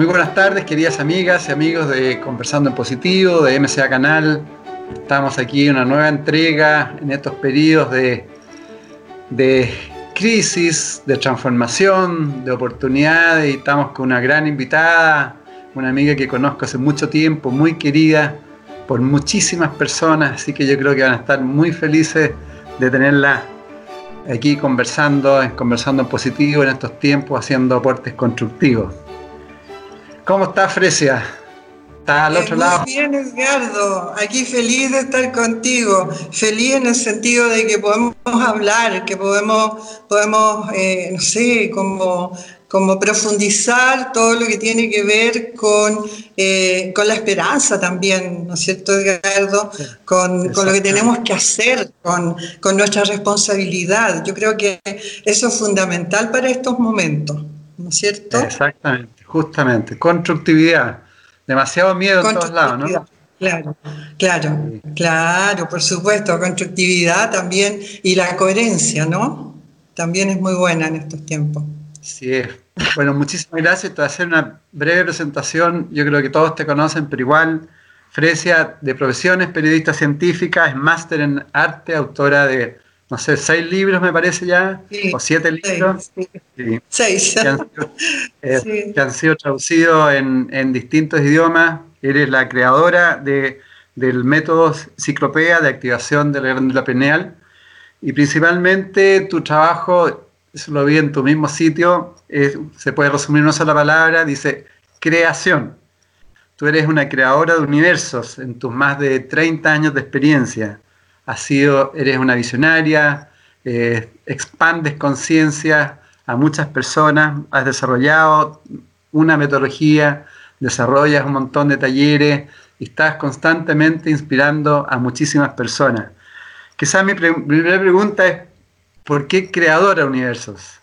Muy buenas tardes, queridas amigas y amigos de Conversando en Positivo, de MCA Canal. Estamos aquí en una nueva entrega en estos periodos de, de crisis, de transformación, de oportunidades y estamos con una gran invitada, una amiga que conozco hace mucho tiempo, muy querida por muchísimas personas, así que yo creo que van a estar muy felices de tenerla aquí conversando, conversando en positivo en estos tiempos, haciendo aportes constructivos. ¿Cómo está Fresia? ¿Está al otro lado? Muy bien, Edgardo. Aquí feliz de estar contigo. Feliz en el sentido de que podemos hablar, que podemos, podemos eh, no sé, como, como profundizar todo lo que tiene que ver con, eh, con la esperanza también, ¿no es cierto, Edgardo? Con, con lo que tenemos que hacer, con, con nuestra responsabilidad. Yo creo que eso es fundamental para estos momentos, ¿no es cierto? Exactamente. Justamente, constructividad. Demasiado miedo en todos lados, ¿no? Claro, claro, claro, por supuesto, constructividad también y la coherencia, ¿no? También es muy buena en estos tiempos. Sí es. Bueno, muchísimas gracias. Te voy a hacer una breve presentación. Yo creo que todos te conocen, pero igual, Fresia, de profesiones, periodista científica, es máster en arte, autora de no sé, seis libros me parece ya, o siete libros, seis. Eh, que, han, sido traducidos en, distintos idiomas. Eres la creadora de, del método Ciclopea de activación de la glándula pineal y principalmente tu trabajo, eso lo vi en tu mismo sitio, se puede resumir en una sola palabra, dice creación. Tú eres una creadora de universos en tus más de 30 años de experiencia sido, eres una visionaria, eh, expandes conciencia a muchas personas, has desarrollado una metodología, desarrollas un montón de talleres y estás constantemente inspirando a muchísimas personas. Quizás mi primera pregunta es, ¿por qué creadora universos?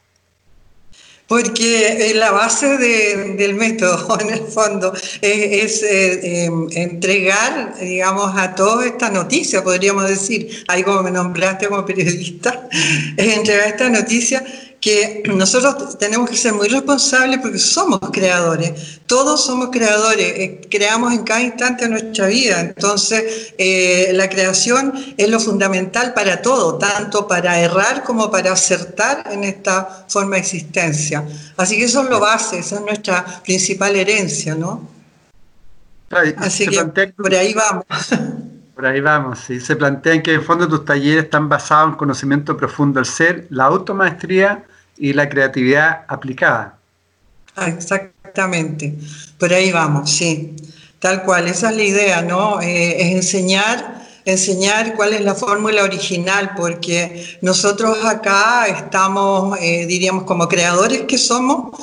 Porque la base del método, en el fondo, es, eh, em, entregar, digamos, a todos esta noticia, podríamos decir, ahí como me nombraste como periodista, es entregar esta noticia que nosotros tenemos que ser muy responsables porque somos creadores, todos somos creadores, eh, creamos en cada instante de nuestra vida, entonces eh, la creación es lo fundamental para todo, tanto para errar como para acertar en esta forma de existencia. Así que eso es lo base, esa es nuestra principal herencia, ¿no? Así que por ahí vamos. Por ahí vamos, sí. Se plantean que en el fondo tus talleres están basados en conocimiento profundo del ser, la automaestría y la creatividad aplicada. Ah, exactamente, por ahí vamos, sí. Tal cual, esa es la idea, ¿no? Eh, es enseñar, enseñar cuál es la fórmula original, porque nosotros acá estamos, eh, diríamos, como creadores que somos,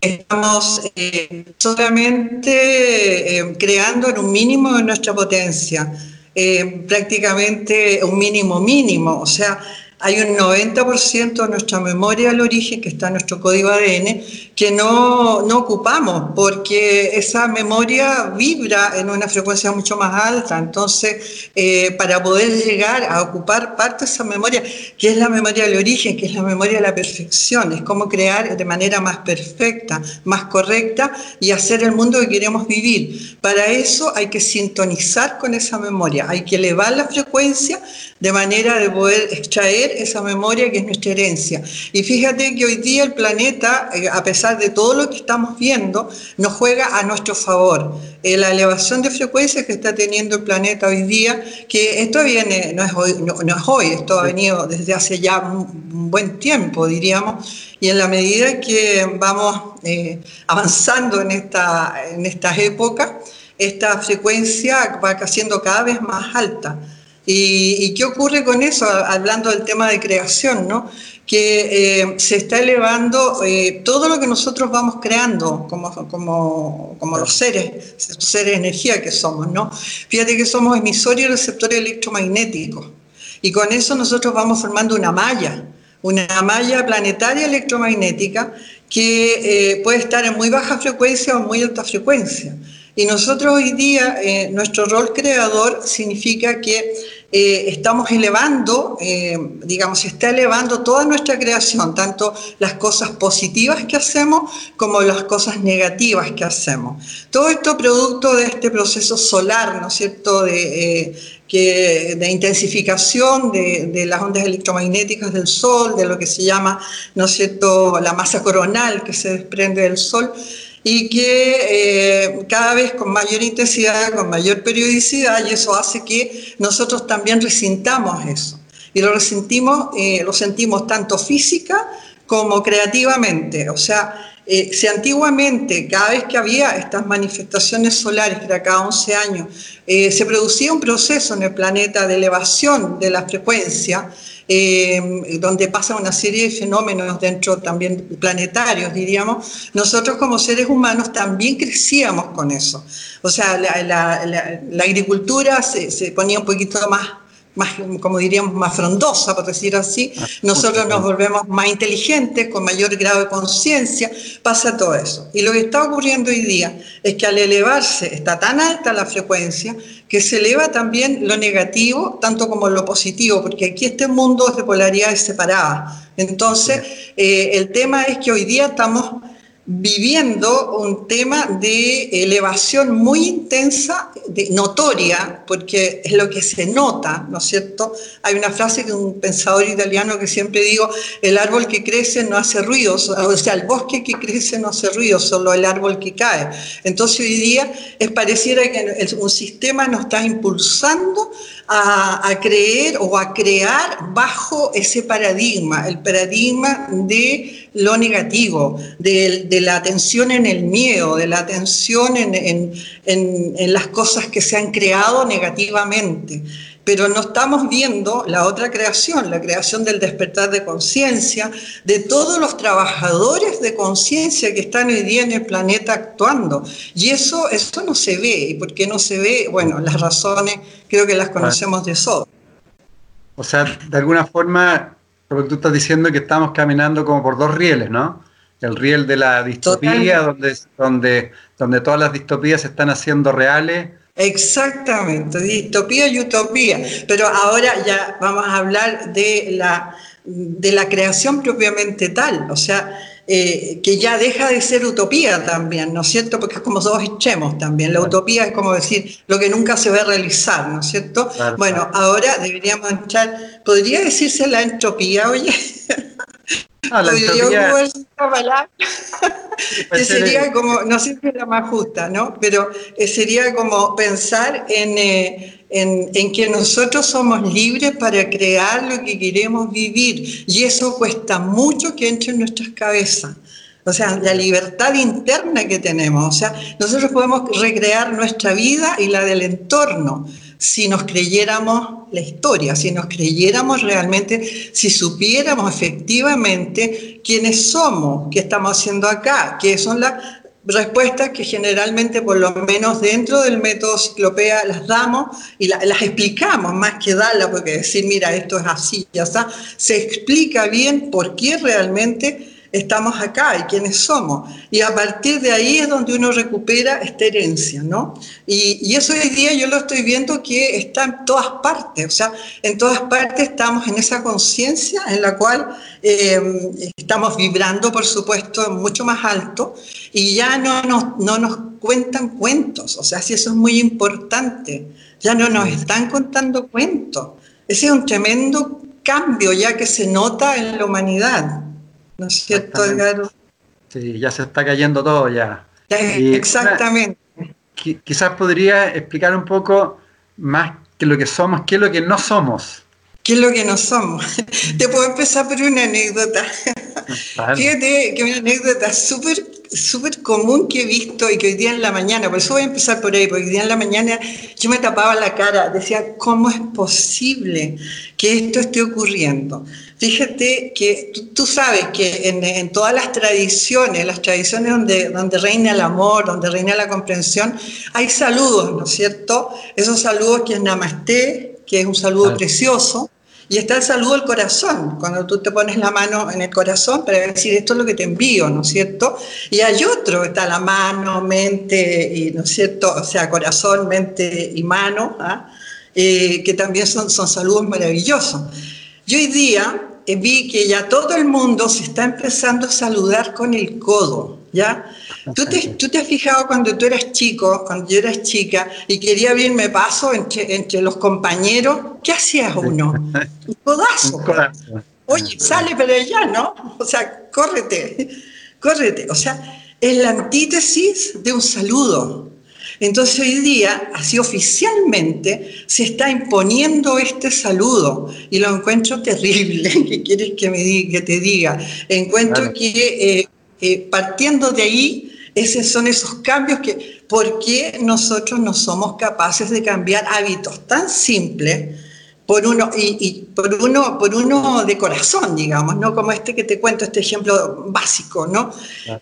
estamos eh, solamente creando en un mínimo de nuestra potencia eh, prácticamente un mínimo mínimo, o sea, hay un 90% de nuestra memoria al origen, que está en nuestro código ADN, que no, no, ocupamos, porque esa memoria vibra en una frecuencia mucho más alta. Entonces, eh, para poder llegar a ocupar parte de esa memoria, que es la memoria del origen, que es la memoria de la perfección, es como crear de manera más perfecta, más correcta y hacer el mundo que queremos vivir. Para eso hay que sintonizar con esa memoria, hay que elevar la frecuencia de manera de poder extraer esa memoria que es nuestra herencia. Y fíjate que hoy día el planeta, eh, a pesar de todo lo que estamos viendo, nos juega a nuestro favor. Eh, la elevación de frecuencias que está teniendo el planeta hoy día, que esto viene, no es hoy, no, es hoy esto ha venido desde hace ya un, buen tiempo, diríamos, y en la medida que vamos eh, avanzando en, esta, en estas épocas, esta frecuencia va siendo cada vez más alta. ¿Y, qué ocurre con eso? Hablando del tema de creación, ¿no? Que eh, se está elevando eh, todo lo que nosotros vamos creando como, como, como los seres, seres de energía que somos, ¿no? Fíjate que somos emisores y receptores electromagnéticos. Y con eso nosotros vamos formando una malla, una malla planetaria electromagnética que eh, puede estar en muy baja frecuencia o muy alta frecuencia. Y nosotros hoy día, eh, nuestro rol creador significa que eh, estamos elevando, eh, digamos, se está elevando toda nuestra creación, tanto las cosas positivas que hacemos como las cosas negativas que hacemos. Todo esto producto de este proceso solar, ¿no es cierto?, de, que, de intensificación de, de, las ondas electromagnéticas del Sol, de lo que se llama, ¿no es cierto?, la masa coronal que se desprende del Sol y que eh, cada vez con mayor intensidad, con mayor periodicidad, y eso hace que nosotros también resintamos eso. Y lo resentimos, eh, lo sentimos tanto física como creativamente. O sea, eh, si antiguamente, cada vez que había estas manifestaciones solares, que era cada 11 años, se producía un proceso en el planeta de elevación de la frecuencia, eh, donde pasa una serie de fenómenos dentro también planetarios, diríamos, nosotros como seres humanos también crecíamos con eso. O sea, la, agricultura se, ponía un poquito más más, como diríamos, más frondosa, por decir así, ah, nosotros nos volvemos más inteligentes, con mayor grado de conciencia, pasa todo eso. Y lo que está ocurriendo hoy día es que al elevarse, está tan alta la frecuencia, que se eleva también lo negativo, tanto como lo positivo, porque aquí este mundo es de polaridades separadas. Entonces, eh, el tema es que hoy día estamos viviendo un tema de elevación muy intensa, de, notoria, porque es lo que se nota, ¿no es cierto? Hay una frase de un pensador italiano que siempre digo, el árbol que crece no hace ruido, o sea, el bosque que crece no hace ruido, solo el árbol que cae. Entonces hoy día es pareciera que un sistema nos está impulsando a, creer o a crear bajo ese paradigma, el paradigma de lo negativo, de, la atención en el miedo, de la atención en, en las cosas que se han creado negativamente pero no estamos viendo la otra creación, la creación del despertar de conciencia, de todos los trabajadores de conciencia que están hoy día en el planeta actuando. Y eso, eso no se ve. ¿Y por qué no se ve? Bueno, las razones creo que las conocemos de sobra. O sea, de alguna forma, lo que tú estás diciendo es que estamos caminando como por dos rieles, ¿no? El riel de la distopía, donde, donde, donde todas las distopías se están haciendo reales Exactamente, distopía y utopía. Pero ahora ya vamos a hablar de la, de la creación propiamente tal, o sea, eh, que ya deja de ser utopía también, ¿no es cierto? Porque es como dos extremos también. La utopía es como decir lo que nunca se va a realizar, ¿no es cierto? bueno, ahora deberíamos entrar, ¿podría decirse la entropía, oye? Ah, la que sería como, no sé si es la más justa, ¿no? Pero eh, sería como pensar eh, en, en, que nosotros somos libres para crear lo que queremos vivir. Y eso cuesta mucho que entre en nuestras cabezas. O sea, la libertad interna que tenemos. O sea, nosotros podemos recrear nuestra vida y la del entorno si nos creyéramos la historia, si nos creyéramos realmente, si supiéramos efectivamente quiénes somos, qué estamos haciendo acá, qué son las respuestas que generalmente, por lo menos dentro del método ciclopea, las damos y las explicamos, más que darlas, porque decir, mira, esto es así, ya está, se explica bien por qué realmente estamos acá y quiénes somos. Y a partir de ahí es donde uno recupera esta herencia, ¿no? Y, eso hoy día yo lo estoy viendo que está en todas partes, o sea, en todas partes estamos en esa conciencia en la cual em, estamos vibrando, por supuesto, mucho más alto y ya no nos, no nos cuentan cuentos, o sea, si eso es muy importante, ya no nos están contando cuentos. Ese es un tremendo cambio ya que se nota en la humanidad. ¿No es cierto, Edgar? Sí, ya se está cayendo todo ya. exactamente. quizás podría explicar un poco más que lo que somos, qué es lo que no somos. ¿Qué es lo que no somos? Te puedo empezar por una anécdota. Fíjate que una anécdota súper súper común que he visto y que hoy día en la mañana, por eso voy a empezar por ahí, porque hoy día en la mañana yo me tapaba la cara, decía, ¿cómo es posible que esto esté ocurriendo? Fíjate que tú, sabes que en, todas las tradiciones, las tradiciones donde, donde reina el amor, donde reina la comprensión, hay saludos, ¿no es cierto? Esos saludos que es Namaste, que es un saludo precioso, y está el saludo al corazón, cuando tú te pones la mano en el corazón para decir esto es lo que te envío, ¿no es cierto? Y hay otro, está la mano, mente, y, ¿no es cierto? O sea, corazón, mente y mano, ¿ah? eh, que también son, son saludos maravillosos. Y hoy día eh, vi que ya todo el mundo se está empezando a saludar con el codo, ¿ya? ¿Tú te, ¿Tú te, has fijado cuando tú eras chico, cuando yo era chica, y quería abrirme paso entre, entre los compañeros? ¿Qué hacías uno? Un codazo. Oye, sale para allá, ¿no? O sea, córrete, córrete. O sea, es la antítesis de un saludo. Entonces hoy día, así oficialmente, se está imponiendo este saludo y lo encuentro terrible. ¿Qué quieres que, me diga, que te diga? Encuentro que eh, eh, partiendo de ahí, esos son esos cambios que, ¿por qué nosotros no somos capaces de cambiar hábitos tan simples por uno, y, por uno, por uno de corazón, digamos, ¿no? Como este que te cuento, este ejemplo básico, ¿no?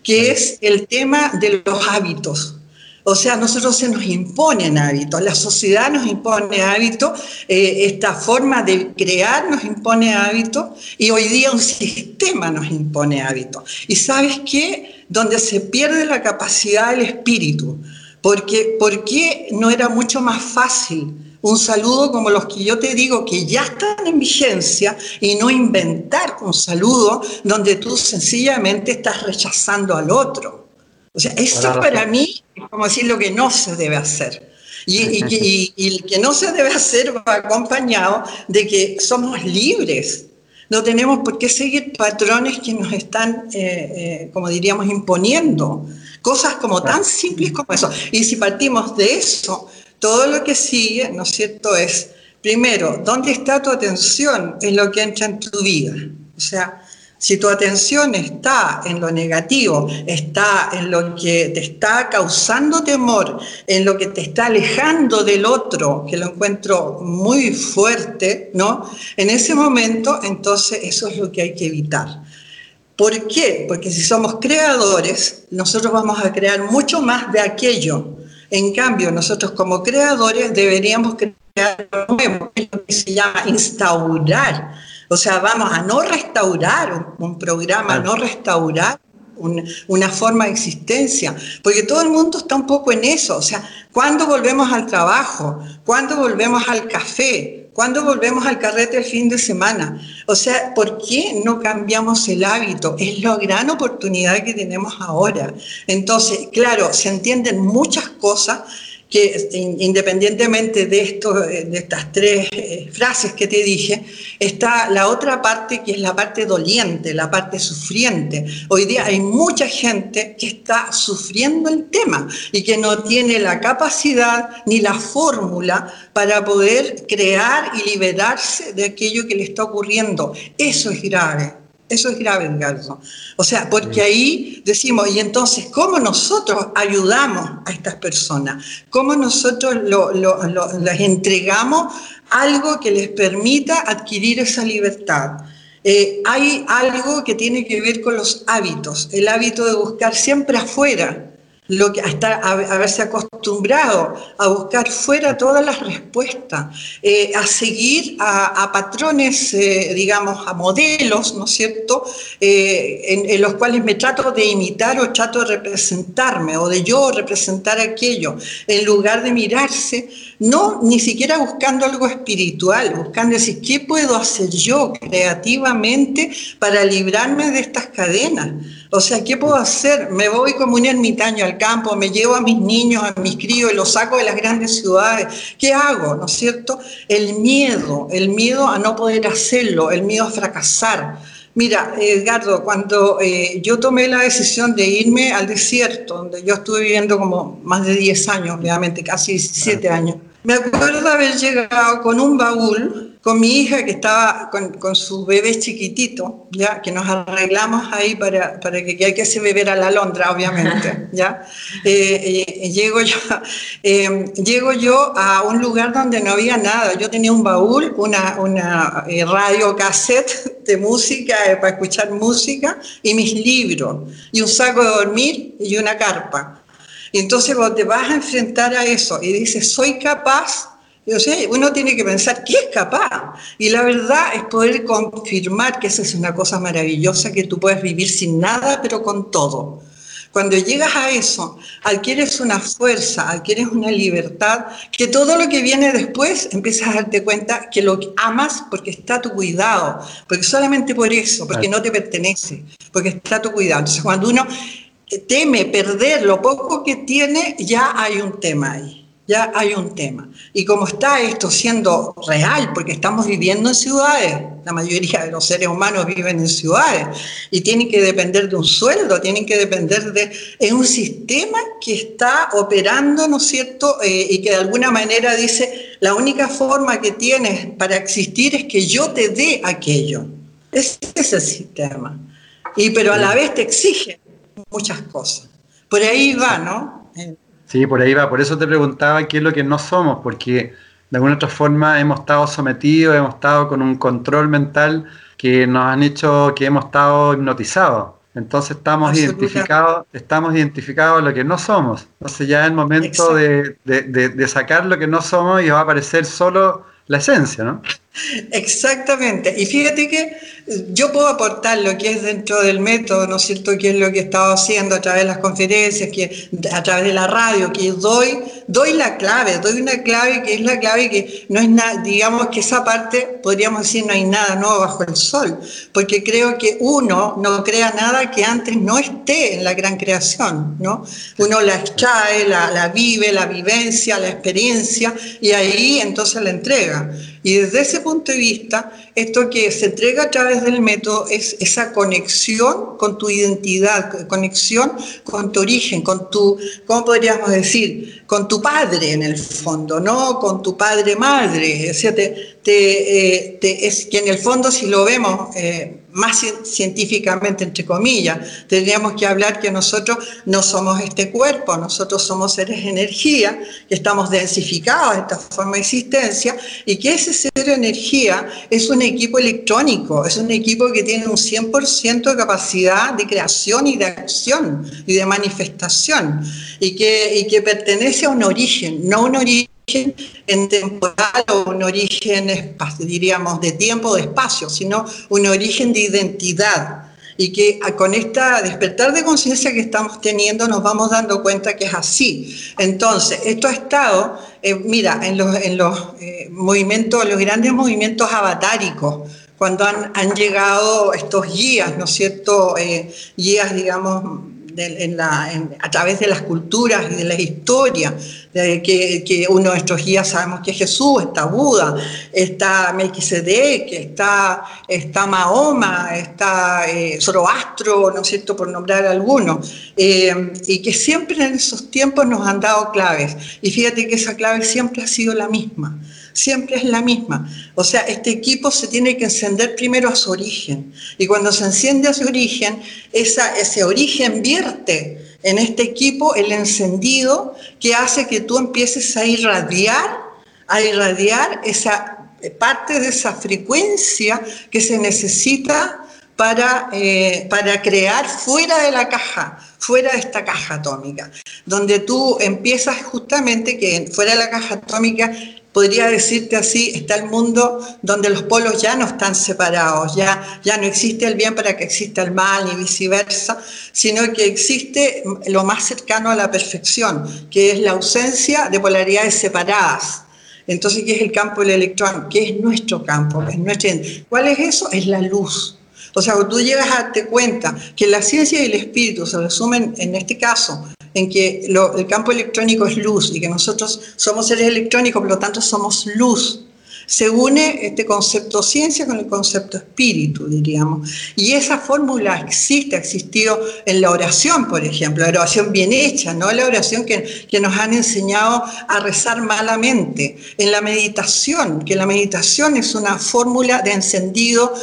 Que es el tema de los hábitos. O sea, nosotros se nos imponen hábitos, la sociedad nos impone hábitos, eh, esta forma de crear nos impone hábitos y hoy día un sistema nos impone hábitos. Y sabes qué? Donde se pierde la capacidad del espíritu. Porque, ¿Por qué no era mucho más fácil un saludo como los que yo te digo que ya están en vigencia y no inventar un saludo donde tú sencillamente estás rechazando al otro? O sea, esto para mí es como decir lo que no se debe hacer. Y, y, el que no se debe hacer va acompañado de que somos libres. No tenemos por qué seguir patrones que nos están, eh, eh, como diríamos, imponiendo. Cosas como tan simples como eso. Y si partimos de eso, todo lo que sigue, ¿no es cierto?, es, primero, ¿dónde está tu atención en lo que entra en tu vida? O sea, si tu atención está en lo negativo, está en lo que te está causando temor, en lo que te está alejando del otro, que lo encuentro muy fuerte, ¿no? En ese momento, entonces eso es lo que hay que evitar. ¿Por qué? Porque si somos creadores, nosotros vamos a crear mucho más de aquello. En cambio, nosotros como creadores deberíamos crear lo nuevo, lo que se llama instaurar o sea, vamos a no restaurar un, programa, no restaurar una forma de existencia, porque todo el mundo está un poco en eso. O sea, ¿cuándo volvemos al trabajo? ¿Cuándo volvemos al café? ¿Cuándo volvemos al carrete el fin de semana? O sea, ¿por qué no cambiamos el hábito? Es la gran oportunidad que tenemos ahora. Entonces, claro, se entienden muchas cosas que independientemente de, esto, de estas tres eh, frases que te dije, está la otra parte que es la parte doliente, la parte sufriente. Hoy día hay mucha gente que está sufriendo el tema y que no tiene la capacidad ni la fórmula para poder crear y liberarse de aquello que le está ocurriendo. Eso es grave. Eso es grave, Edgardo. O sea, porque ahí decimos, y entonces, ¿cómo nosotros ayudamos a estas personas? ¿Cómo nosotros les entregamos algo que les permita adquirir esa libertad? Eh, hay algo que tiene que ver con los hábitos, el hábito de buscar siempre afuera, lo que hasta haberse acostumbrado a buscar fuera todas las respuestas, eh, a seguir a, patrones, eh, digamos, a modelos, ¿no es cierto?, eh, en, los cuales me trato de imitar o trato de representarme o de yo representar aquello, en lugar de mirarse, no ni siquiera buscando algo espiritual, buscando decir, ¿qué puedo hacer yo creativamente para librarme de estas cadenas? O sea, ¿qué puedo hacer? Me voy como un ermitaño al campo, me llevo a mis niños, a mis críos y los saco de las grandes ciudades. ¿Qué hago? ¿No es cierto? El miedo, el miedo a no poder hacerlo, el miedo a fracasar. Mira, Edgardo, cuando eh, yo tomé la decisión de irme al desierto, donde yo estuve viviendo como más de 10 años, obviamente, casi 17 años, me acuerdo de haber llegado con un baúl con mi hija que estaba con, con, su bebé chiquitito, ya que nos arreglamos ahí para, para que, hay que hacer beber a la Londra, obviamente, ya. Eh, eh, llego, yo, eh, llego yo a un lugar donde no había nada. Yo tenía un baúl, una, una radio cassette de música para escuchar música y mis libros y un saco de dormir y una carpa. Y entonces vos te vas a enfrentar a eso y dices, soy capaz o sea, uno tiene que pensar qué es capaz. Y la verdad es poder confirmar que esa es una cosa maravillosa, que tú puedes vivir sin nada, pero con todo. Cuando llegas a eso, adquieres una fuerza, adquieres una libertad, que todo lo que viene después empiezas a darte cuenta que lo amas porque está a tu cuidado, porque solamente por eso, porque no te pertenece, porque está a tu cuidado. Entonces, cuando uno teme perder lo poco que tiene, ya hay un tema ahí ya hay un tema. Y como está esto siendo real, porque estamos viviendo en ciudades, la mayoría de los seres humanos viven en ciudades y tienen que depender de un sueldo, tienen que depender de es un sistema que está operando, ¿no es cierto? Eh, y que de alguna manera dice, la única forma que tienes para existir es que yo te dé aquello. Ese es el sistema. Y pero a la vez te exige muchas cosas. Por ahí va, ¿no? Sí, por ahí va. Por eso te preguntaba qué es lo que no somos, porque de alguna otra forma hemos estado sometidos, hemos estado con un control mental que nos han hecho que hemos estado hipnotizados. Entonces estamos identificados, estamos identificados en lo que no somos. Entonces ya es el momento de, de, sacar lo que no somos y va a aparecer solo la esencia, ¿no? Exactamente. Y fíjate que yo puedo aportar lo que es dentro del método, ¿no es cierto?, que es lo que he estado haciendo a través de las conferencias, que a través de la radio, que doy, doy la clave, doy una clave que es la clave que no es nada, digamos que esa parte, podríamos decir, no hay nada nuevo bajo el sol, porque creo que uno no crea nada que antes no esté en la gran creación, ¿no? Uno la extrae, la, la vive, la vivencia, la experiencia, y ahí entonces la entrega. Y desde ese punto de vista, esto que se entrega a través del método es esa conexión con tu identidad, conexión con tu origen, con tu, ¿cómo podríamos decir? Con tu padre en el fondo, ¿no? Con tu padre-madre. O sea, te, te, eh, es que en el fondo si lo vemos eh, más científicamente, entre comillas, tendríamos que hablar que nosotros no somos este cuerpo, nosotros somos seres de energía, que estamos densificados en esta forma de existencia, y que ese ser de energía es un equipo electrónico, es un equipo que tiene un 100% de capacidad de creación y de acción y de manifestación, y que, y que pertenece a un origen, no un origen en temporal o un origen, diríamos, de tiempo o de espacio, sino un origen de identidad. Y que con esta despertar de conciencia que estamos teniendo nos vamos dando cuenta que es así. Entonces, esto ha estado, eh, mira, en los, en los eh, movimientos, los grandes movimientos avatáricos, cuando han, han, llegado estos guías, ¿no es cierto? Eh, guías, digamos, en la, a través de las culturas y de la historia, de que, que, uno de nuestros guías sabemos que es Jesús, está Buda, está Melquisedec, está, está Mahoma, está eh, Zoroastro, ¿no es cierto?, por nombrar algunos, eh, y que siempre en esos tiempos nos han dado claves. Y fíjate que esa clave siempre ha sido la misma siempre es la misma. O sea, este equipo se tiene que encender primero a su origen. Y cuando se enciende a su origen, esa, ese origen vierte en este equipo el encendido que hace que tú empieces a irradiar, a irradiar esa parte de esa frecuencia que se necesita para, eh, para crear fuera de la caja, fuera de esta caja atómica, donde tú empiezas justamente que fuera de la caja atómica podría decirte así, está el mundo donde los polos ya no están separados, ya, ya no existe el bien para que exista el mal ni viceversa, sino que existe lo más cercano a la perfección, que es la ausencia de polaridades separadas. Entonces, ¿qué es el campo del electrón? ¿Qué es nuestro campo? es nuestro... ¿Cuál es eso? Es la luz. O sea, tú llegas a darte cuenta que la ciencia y el espíritu se resumen, en este caso, en que el campo electrónico es luz y que nosotros somos seres electrónicos, por lo tanto somos luz. se une este concepto ciencia con el concepto espíritu, diríamos. Y esa fórmula existe, ha existido en la oración, por ejemplo, la oración bien hecha, no la oración que, que nos han enseñado a rezar malamente. En la meditación, que la meditación es una fórmula de encendido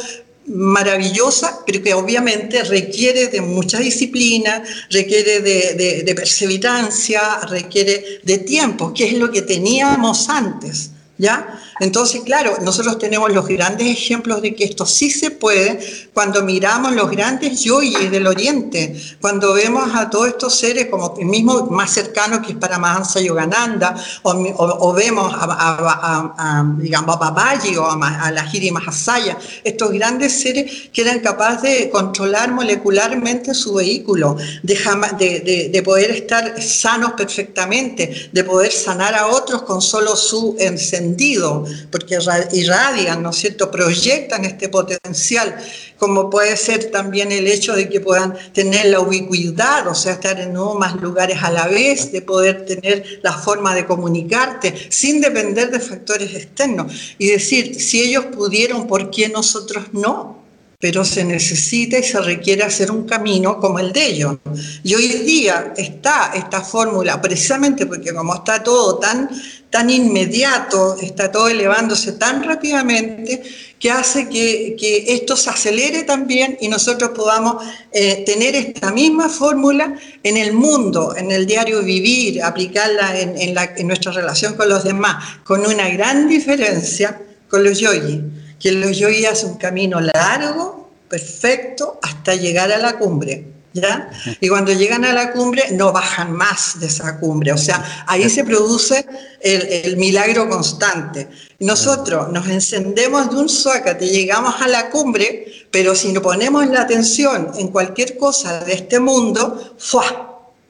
maravillosa, pero que obviamente requiere de mucha disciplina, requiere de, de, perseverancia, requiere de tiempo, que es lo que teníamos antes. ¿Ya? Entonces, claro, nosotros tenemos los grandes ejemplos de que esto sí se puede cuando miramos los grandes yoyis del Oriente, cuando vemos a todos estos seres como el mismo más cercano que es Paramahansa Yogananda, o, o, vemos a, a, a, digamos, a Babaji o a, la Hiri Mahasaya, estos grandes seres que eran capaces de controlar molecularmente su vehículo, de poder estar sanos perfectamente, de poder sanar a otros con solo su encendido porque irradian, ¿no es cierto?, proyectan este potencial, como puede ser también el hecho de que puedan tener la ubicuidad, o sea, estar en más lugares a la vez, de poder tener la forma de comunicarte sin depender de factores externos. Y decir, si ellos pudieron, ¿por qué nosotros no? Pero se necesita y se requiere hacer un camino como el de ellos. Y hoy día está esta fórmula, precisamente porque como está todo tan, tan inmediato, está todo elevándose tan rápidamente, que hace que, esto se acelere también y nosotros podamos eh, tener esta misma fórmula en el mundo, en el diario vivir, aplicarla en, en nuestra relación con los demás, con una gran diferencia con los yogis que los yogi hacen un camino largo, perfecto, hasta llegar a la cumbre. ¿Ya? Y cuando llegan a la cumbre no bajan más de esa cumbre, o sea, ahí se produce el, milagro constante. Nosotros nos encendemos de un suácate, llegamos a la cumbre, pero si no ponemos la atención en cualquier cosa de este mundo, ¡fua!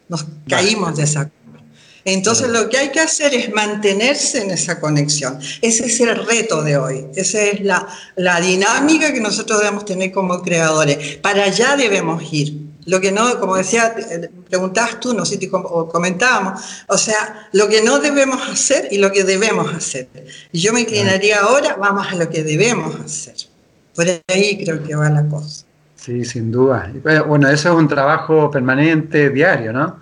nos caímos de esa cumbre. Entonces lo que hay que hacer es mantenerse en esa conexión. Ese es el reto de hoy. Esa es la, la dinámica que nosotros debemos tener como creadores. Para allá debemos ir. Lo que no, como decía, preguntabas tú, no sé si comentábamos, o sea, lo que no debemos hacer y lo que debemos hacer. Yo me inclinaría ahora, vamos a lo que debemos hacer. Por ahí creo que va la cosa. Sí, sin duda. Bueno, eso es un trabajo permanente, diario, ¿no?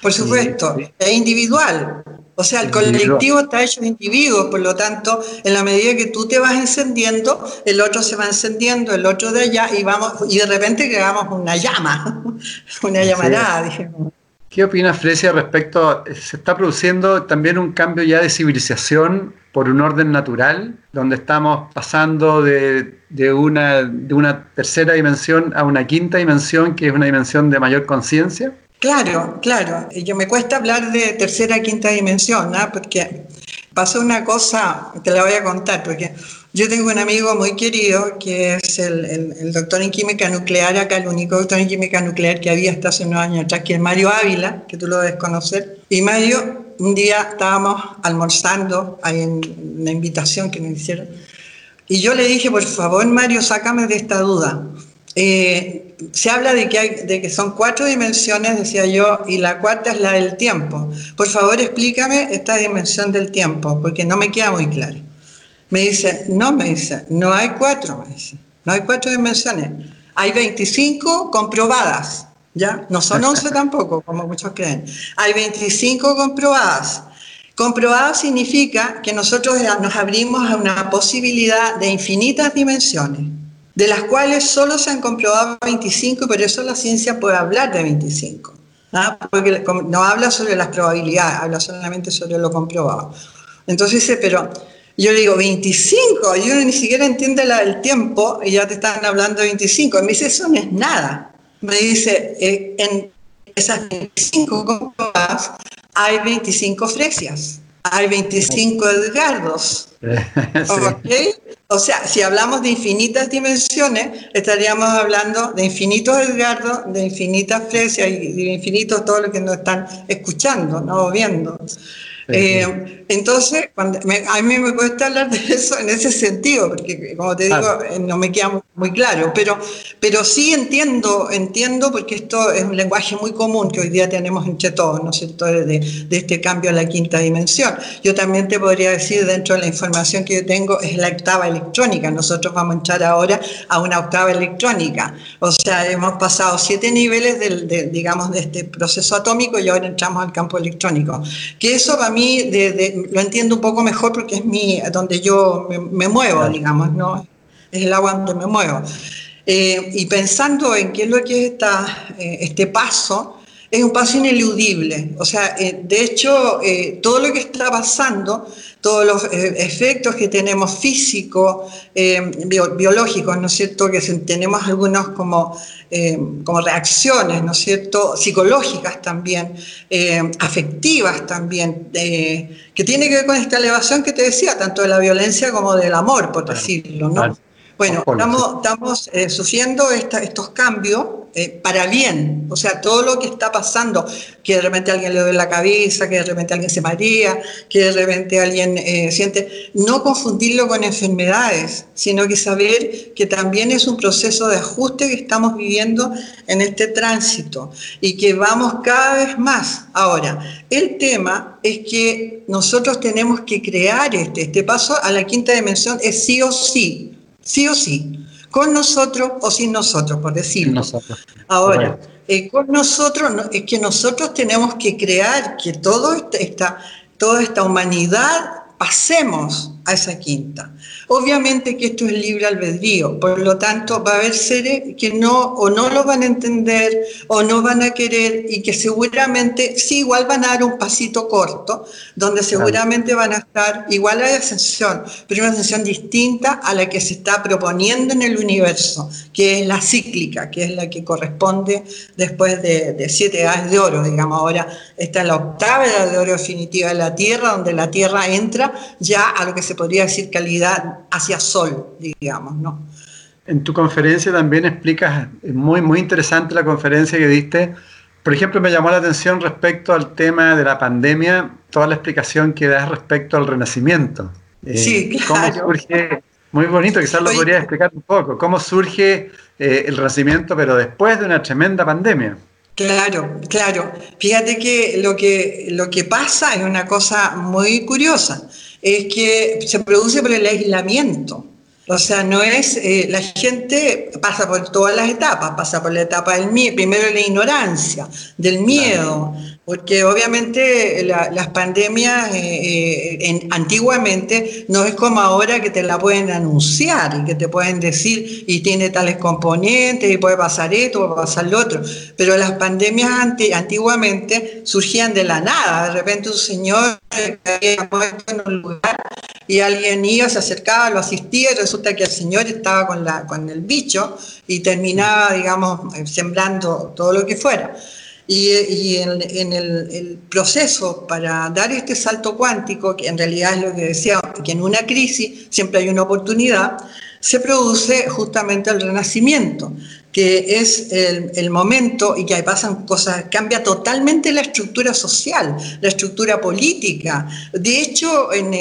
Por supuesto, es individual. O sea, el colectivo está hecho de individuos, por lo tanto, en la medida que tú te vas encendiendo, el otro se va encendiendo, el otro de allá, y vamos, y de repente creamos una llama, una llamarada, dijimos. ¿Qué opinas, Fresia, respecto? Se está produciendo también un cambio ya de civilización por un orden natural, donde estamos pasando de, de, una, de una tercera dimensión a una quinta dimensión, que es una dimensión de mayor conciencia. Claro, claro. Yo me cuesta hablar de tercera, quinta dimensión, ¿no? porque pasó una cosa, te la voy a contar, porque yo tengo un amigo muy querido que es el, doctor en química nuclear, acá el único doctor en química nuclear que había hasta hace unos años atrás, que es Mario Ávila, que tú lo debes conocer. Y Mario, un día estábamos almorzando, hay una invitación que nos hicieron, y yo le dije, por favor, Mario, sácame de esta duda. Eh, se habla de que, hay, de que son cuatro dimensiones, decía yo, y la cuarta es la del tiempo. Por favor, explícame esta dimensión del tiempo, porque no me queda muy claro. Me dice, no, me dice, no hay cuatro, me dice, no hay cuatro dimensiones. Hay 25 comprobadas, ¿ya? No son 11 tampoco, como muchos creen. Hay 25 comprobadas. Comprobadas significa que nosotros nos abrimos a una posibilidad de infinitas dimensiones de las cuales solo se han comprobado 25 y por eso la ciencia puede hablar de 25. Porque no habla sobre las probabilidades, habla solamente sobre lo comprobado. Entonces dice, pero yo le digo, 25, y uno ni siquiera entiende la del tiempo y ya te están hablando de 25. Y me dice, eso no es nada. Me dice, eh, en esas 25 comprobadas hay 25 fresias, hay 25 Edgardos. ¿Okay? O sea, si hablamos de infinitas dimensiones, estaríamos hablando de infinitos Edgardo, de infinitas Fresia y de infinitos todo lo que nos están escuchando, no viendo. Eh, entonces, cuando a mí me cuesta hablar de eso en ese sentido, porque como te digo, eh, no me queda muy claro, pero, pero sí entiendo, entiendo, porque esto es un lenguaje muy común que hoy día tenemos entre todos, ¿no es cierto?, de, de este cambio a la quinta dimensión. Yo también te podría decir, dentro de la información que yo tengo, es la octava electrónica. Nosotros vamos a entrar ahora a una octava electrónica. O sea, hemos pasado siete niveles del, de, digamos, de este proceso atómico y ahora entramos al campo electrónico. Que eso para mí lo entiendo un poco mejor porque es mi, donde yo me, muevo, digamos, ¿no? Es el agua donde me muevo. Eh, y pensando en qué es lo que es esta, eh, este paso, es un paso ineludible. O sea, eh, de hecho, todo lo que está pasando, todos los efectos que tenemos físicos, biológicos, ¿no es cierto? Que tenemos algunos como eh, como reacciones, ¿no es cierto?, psicológicas también, eh, afectivas también, que tiene que ver con esta elevación que te decía, tanto de la violencia como del amor, por decirlo, ¿no? Bueno, estamos, estamos eh, sufriendo estos cambios eh, para bien, o sea, todo lo que está pasando, que de repente alguien le duele la cabeza, que de repente alguien se maría, que de repente alguien eh, siente, no confundirlo con enfermedades, sino que saber que también es un proceso de ajuste que estamos viviendo en este tránsito y que vamos cada vez más. Ahora, el tema es que nosotros tenemos que crear este, este paso a la quinta dimensión, es sí o sí sí o sí, con nosotros o sin nosotros, por decirlo. Nosotros. Ahora, eh, con nosotros es que nosotros tenemos que crear que todo esta, toda esta humanidad pasemos a esa quinta. Obviamente que esto es libre albedrío, por lo tanto va a haber seres que no o no lo van a entender o no van a querer y que seguramente sí igual van a dar un pasito corto, donde seguramente van a estar igual a la ascensión, pero una ascensión distinta a la que se está proponiendo en el universo, que es la cíclica, que es la que corresponde después de, siete edades de oro, digamos, ahora está la octava edad de oro definitiva de la Tierra, donde la Tierra entra ya a lo que se podría decir calidad hacia sol, digamos, ¿no? En tu conferencia también explicas, muy, muy interesante la conferencia que diste. Por ejemplo, me llamó la atención respecto al tema de la pandemia, toda la explicación que das respecto al renacimiento. Eh, sí, claro. ¿Cómo surge, muy bonito, quizás lo podrías explicar un poco, cómo surge eh, el renacimiento, pero después de una tremenda pandemia. Claro, claro. Fíjate que lo que, lo que pasa es una cosa muy curiosa es que se produce por el aislamiento. O sea, no es, eh, la gente pasa por todas las etapas, pasa por la etapa del miedo, primero la ignorancia, del miedo, porque obviamente las pandemias eh, eh, antiguamente no es como ahora que te la pueden anunciar y que te pueden decir y tiene tales componentes y puede pasar esto, puede pasar lo otro. Pero las pandemias antiguamente surgían de la nada. De repente un señor había muerto en un lugar y alguien iba, se acercaba, lo asistía y resulta que el señor estaba con, la, con el bicho y terminaba, digamos, sembrando todo lo que fuera. Y, en, el, proceso para dar este salto cuántico, que en realidad es lo que decía, que en una crisis siempre hay una oportunidad, se produce justamente el renacimiento que es el, momento y que ahí pasan cosas, cambia totalmente la estructura social, la estructura política. De hecho, en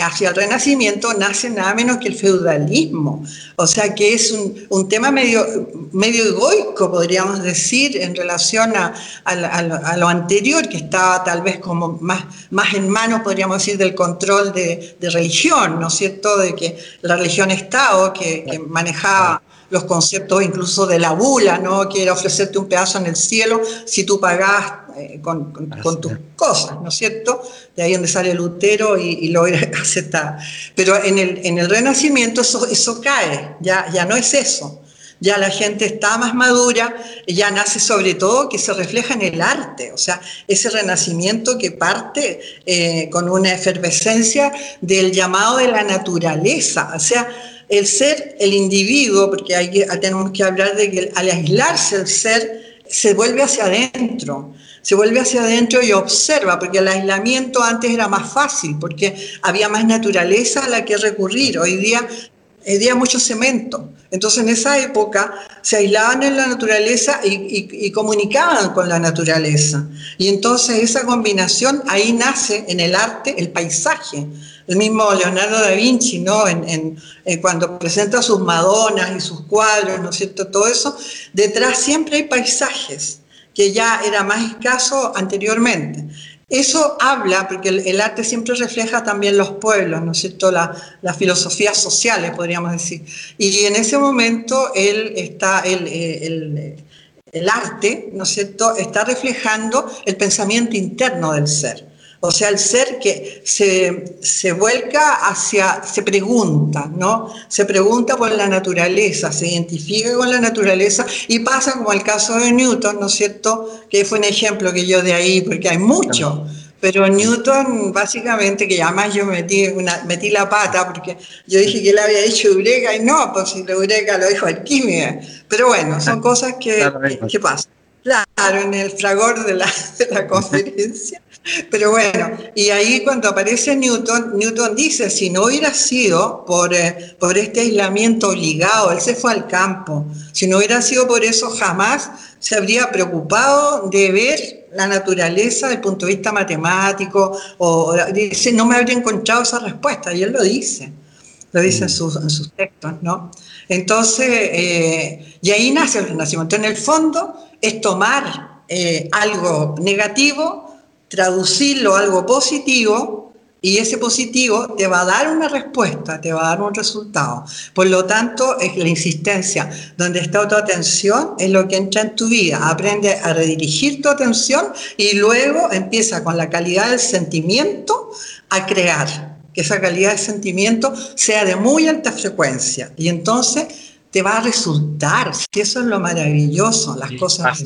hacia el Renacimiento nace nada menos que el feudalismo, o sea que es un, tema medio, medio egoico, podríamos decir, en relación a, lo anterior, que estaba tal vez como más, más en manos, podríamos decir, del control de, religión, ¿no es cierto?, de que la religión Estado, que, que manejaba los conceptos incluso de la bula, ¿no? que era ofrecerte un pedazo en el cielo si tú pagás eh, con, tus cosas, ¿no es cierto? De ahí donde sale Lutero y, y lo aceptar. Pero en el, en el Renacimiento eso, eso cae, ya, ya no es eso. Ya la gente está más madura, ya nace sobre todo que se refleja en el arte, o sea, ese renacimiento que parte eh, con una efervescencia del llamado de la naturaleza, o sea, el ser, el individuo, porque tenemos que hablar de que al aislarse el ser, se vuelve hacia adentro, se vuelve hacia adentro y observa, porque el aislamiento antes era más fácil, porque había más naturaleza a la que recurrir. Hoy día, hoy día mucho cemento. Entonces en esa época se aislaban en la naturaleza y, comunicaban con la naturaleza. Y entonces esa combinación, ahí nace en el arte el paisaje. El mismo Leonardo da Vinci, ¿no? En, cuando presenta sus Madonas y sus cuadros, ¿no es cierto? Todo eso, detrás siempre hay paisajes, que ya era más escaso anteriormente. Eso habla, porque el, arte siempre refleja también los pueblos, ¿no es cierto? las filosofías sociales, podríamos decir. Y en ese momento él está, el, el arte, ¿no es cierto?, está reflejando el pensamiento interno del ser. O sea, el ser que se, vuelca hacia, se pregunta, ¿no? Se pregunta por la naturaleza, se identifica con la naturaleza y pasa como el caso de Newton, ¿no es cierto? Que fue un ejemplo que yo de ahí, porque hay mucho. Pero Newton, básicamente, que además yo metí, metí la pata, porque yo dije que él había dicho Eureka, y no, pues si Eureka lo dijo alquimia. Pero bueno, son cosas que, que, pasan. Claro, en el fragor de la, de la conferencia. Pero bueno, y ahí cuando aparece Newton, Newton dice, si no hubiera sido por, eh, por este aislamiento obligado, él se fue al campo, si no hubiera sido por eso, jamás se habría preocupado de ver la naturaleza desde el punto de vista matemático, o dice, no me habría encontrado esa respuesta, y él lo dice, lo dice en sus, en sus textos, ¿no? Entonces, eh, y ahí nace el renacimiento. En el fondo es tomar eh, algo negativo, traducirlo a algo positivo y ese positivo te va a dar una respuesta, te va a dar un resultado. Por lo tanto, es la insistencia, donde está tu atención, es lo que entra en tu vida. Aprende a redirigir tu atención y luego empieza con la calidad del sentimiento a crear. Que esa calidad de sentimiento sea de muy alta frecuencia. Y entonces te va a resultar. Si eso es lo maravilloso, las cosas.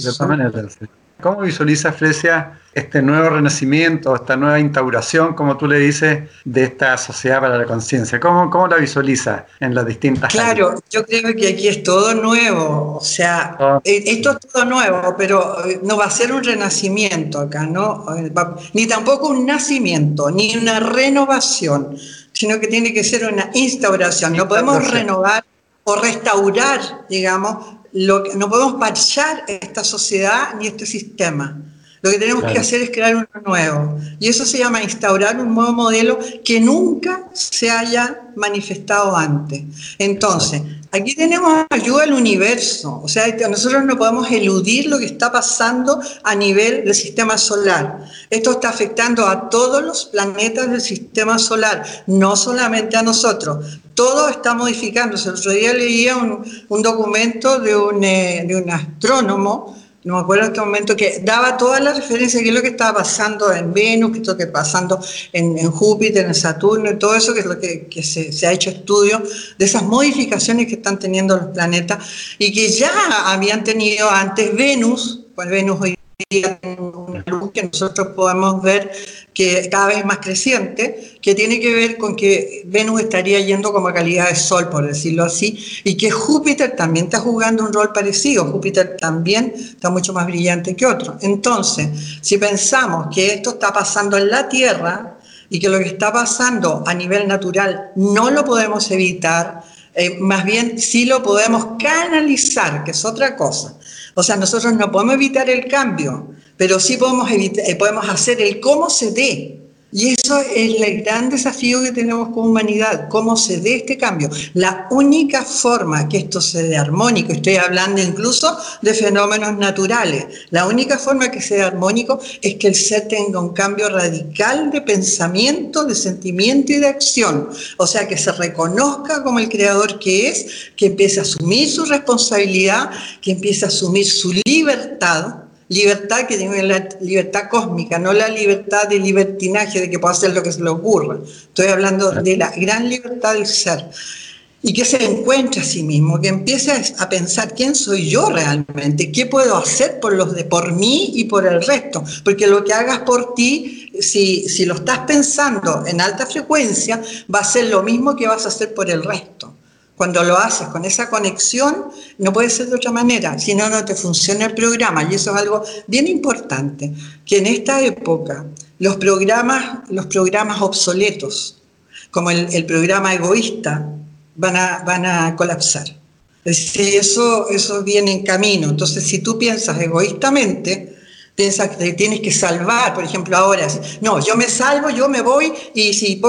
¿Cómo visualiza Fresia este nuevo renacimiento, esta nueva instauración, como tú le dices, de esta sociedad para la conciencia? ¿Cómo, ¿Cómo la visualiza en las distintas Claro, yo creo que aquí es todo nuevo, o sea, ah. eh, esto es todo nuevo, pero eh, no va a ser un renacimiento acá, ¿no? Eh, ni tampoco un nacimiento, ni una renovación, sino que tiene que ser una instauración. No podemos renovar o restaurar, digamos, no podemos parchar esta sociedad ni este sistema. Lo que tenemos que hacer es crear uno nuevo. Y eso se llama instaurar un nuevo modelo que nunca se haya manifestado antes. Entonces, aquí tenemos ayuda del universo. O sea, nosotros no podemos eludir lo que está pasando a nivel del sistema solar. Esto está afectando a todos los planetas del sistema solar, no solamente a nosotros todo está modificándose. El otro día leía un, documento de un, eh, de un astrónomo, no me acuerdo en este momento, que daba todas las referencias de qué es lo que estaba pasando en Venus, qué es lo que está pasando en, Júpiter, en Saturno, y todo eso, que es lo que, se, se, ha hecho estudio de esas modificaciones que están teniendo los planetas y que ya habían tenido antes Venus, pues Venus hoy una luz que nosotros podemos ver que cada vez más creciente, que tiene que ver con que Venus estaría yendo como calidad de sol, por decirlo así, y que Júpiter también está jugando un rol parecido. Júpiter también está mucho más brillante que otro. Entonces, si pensamos que esto está pasando en la Tierra y que lo que está pasando a nivel natural no lo podemos evitar, eh, más bien sí lo podemos canalizar, que es otra cosa. O sea, nosotros no podemos evitar el cambio, pero sí podemos, evitar, eh, podemos hacer el cómo se dé. Y eso es el gran desafío que tenemos como humanidad, cómo se dé este cambio. La única forma que esto se dé armónico, estoy hablando incluso de fenómenos naturales, la única forma que se dé armónico es que el ser tenga un cambio radical de pensamiento, de sentimiento y de acción. O sea, que se reconozca como el creador que es, que empiece a asumir su responsabilidad, que empiece a asumir su libertad libertad que tiene la libertad cósmica, no la libertad de libertinaje de que pueda hacer lo que se le ocurra. Estoy hablando de la gran libertad del ser. Y que se encuentre a sí mismo, que empiece a pensar quién soy yo realmente, qué puedo hacer por los de por mí y por el resto. Porque lo que hagas por ti, si, si lo estás pensando en alta frecuencia, va a ser lo mismo que vas a hacer por el resto. Cuando lo haces con esa conexión, no puede ser de otra manera, si no, no te funciona el programa. Y eso es algo bien importante, que en esta época los programas, los programas obsoletos, como el, programa egoísta, van a, van a colapsar. Si eso, eso viene en camino. Entonces, si tú piensas egoístamente, que tienes que salvar, por ejemplo, ahora, no, yo me salvo, yo me voy y si,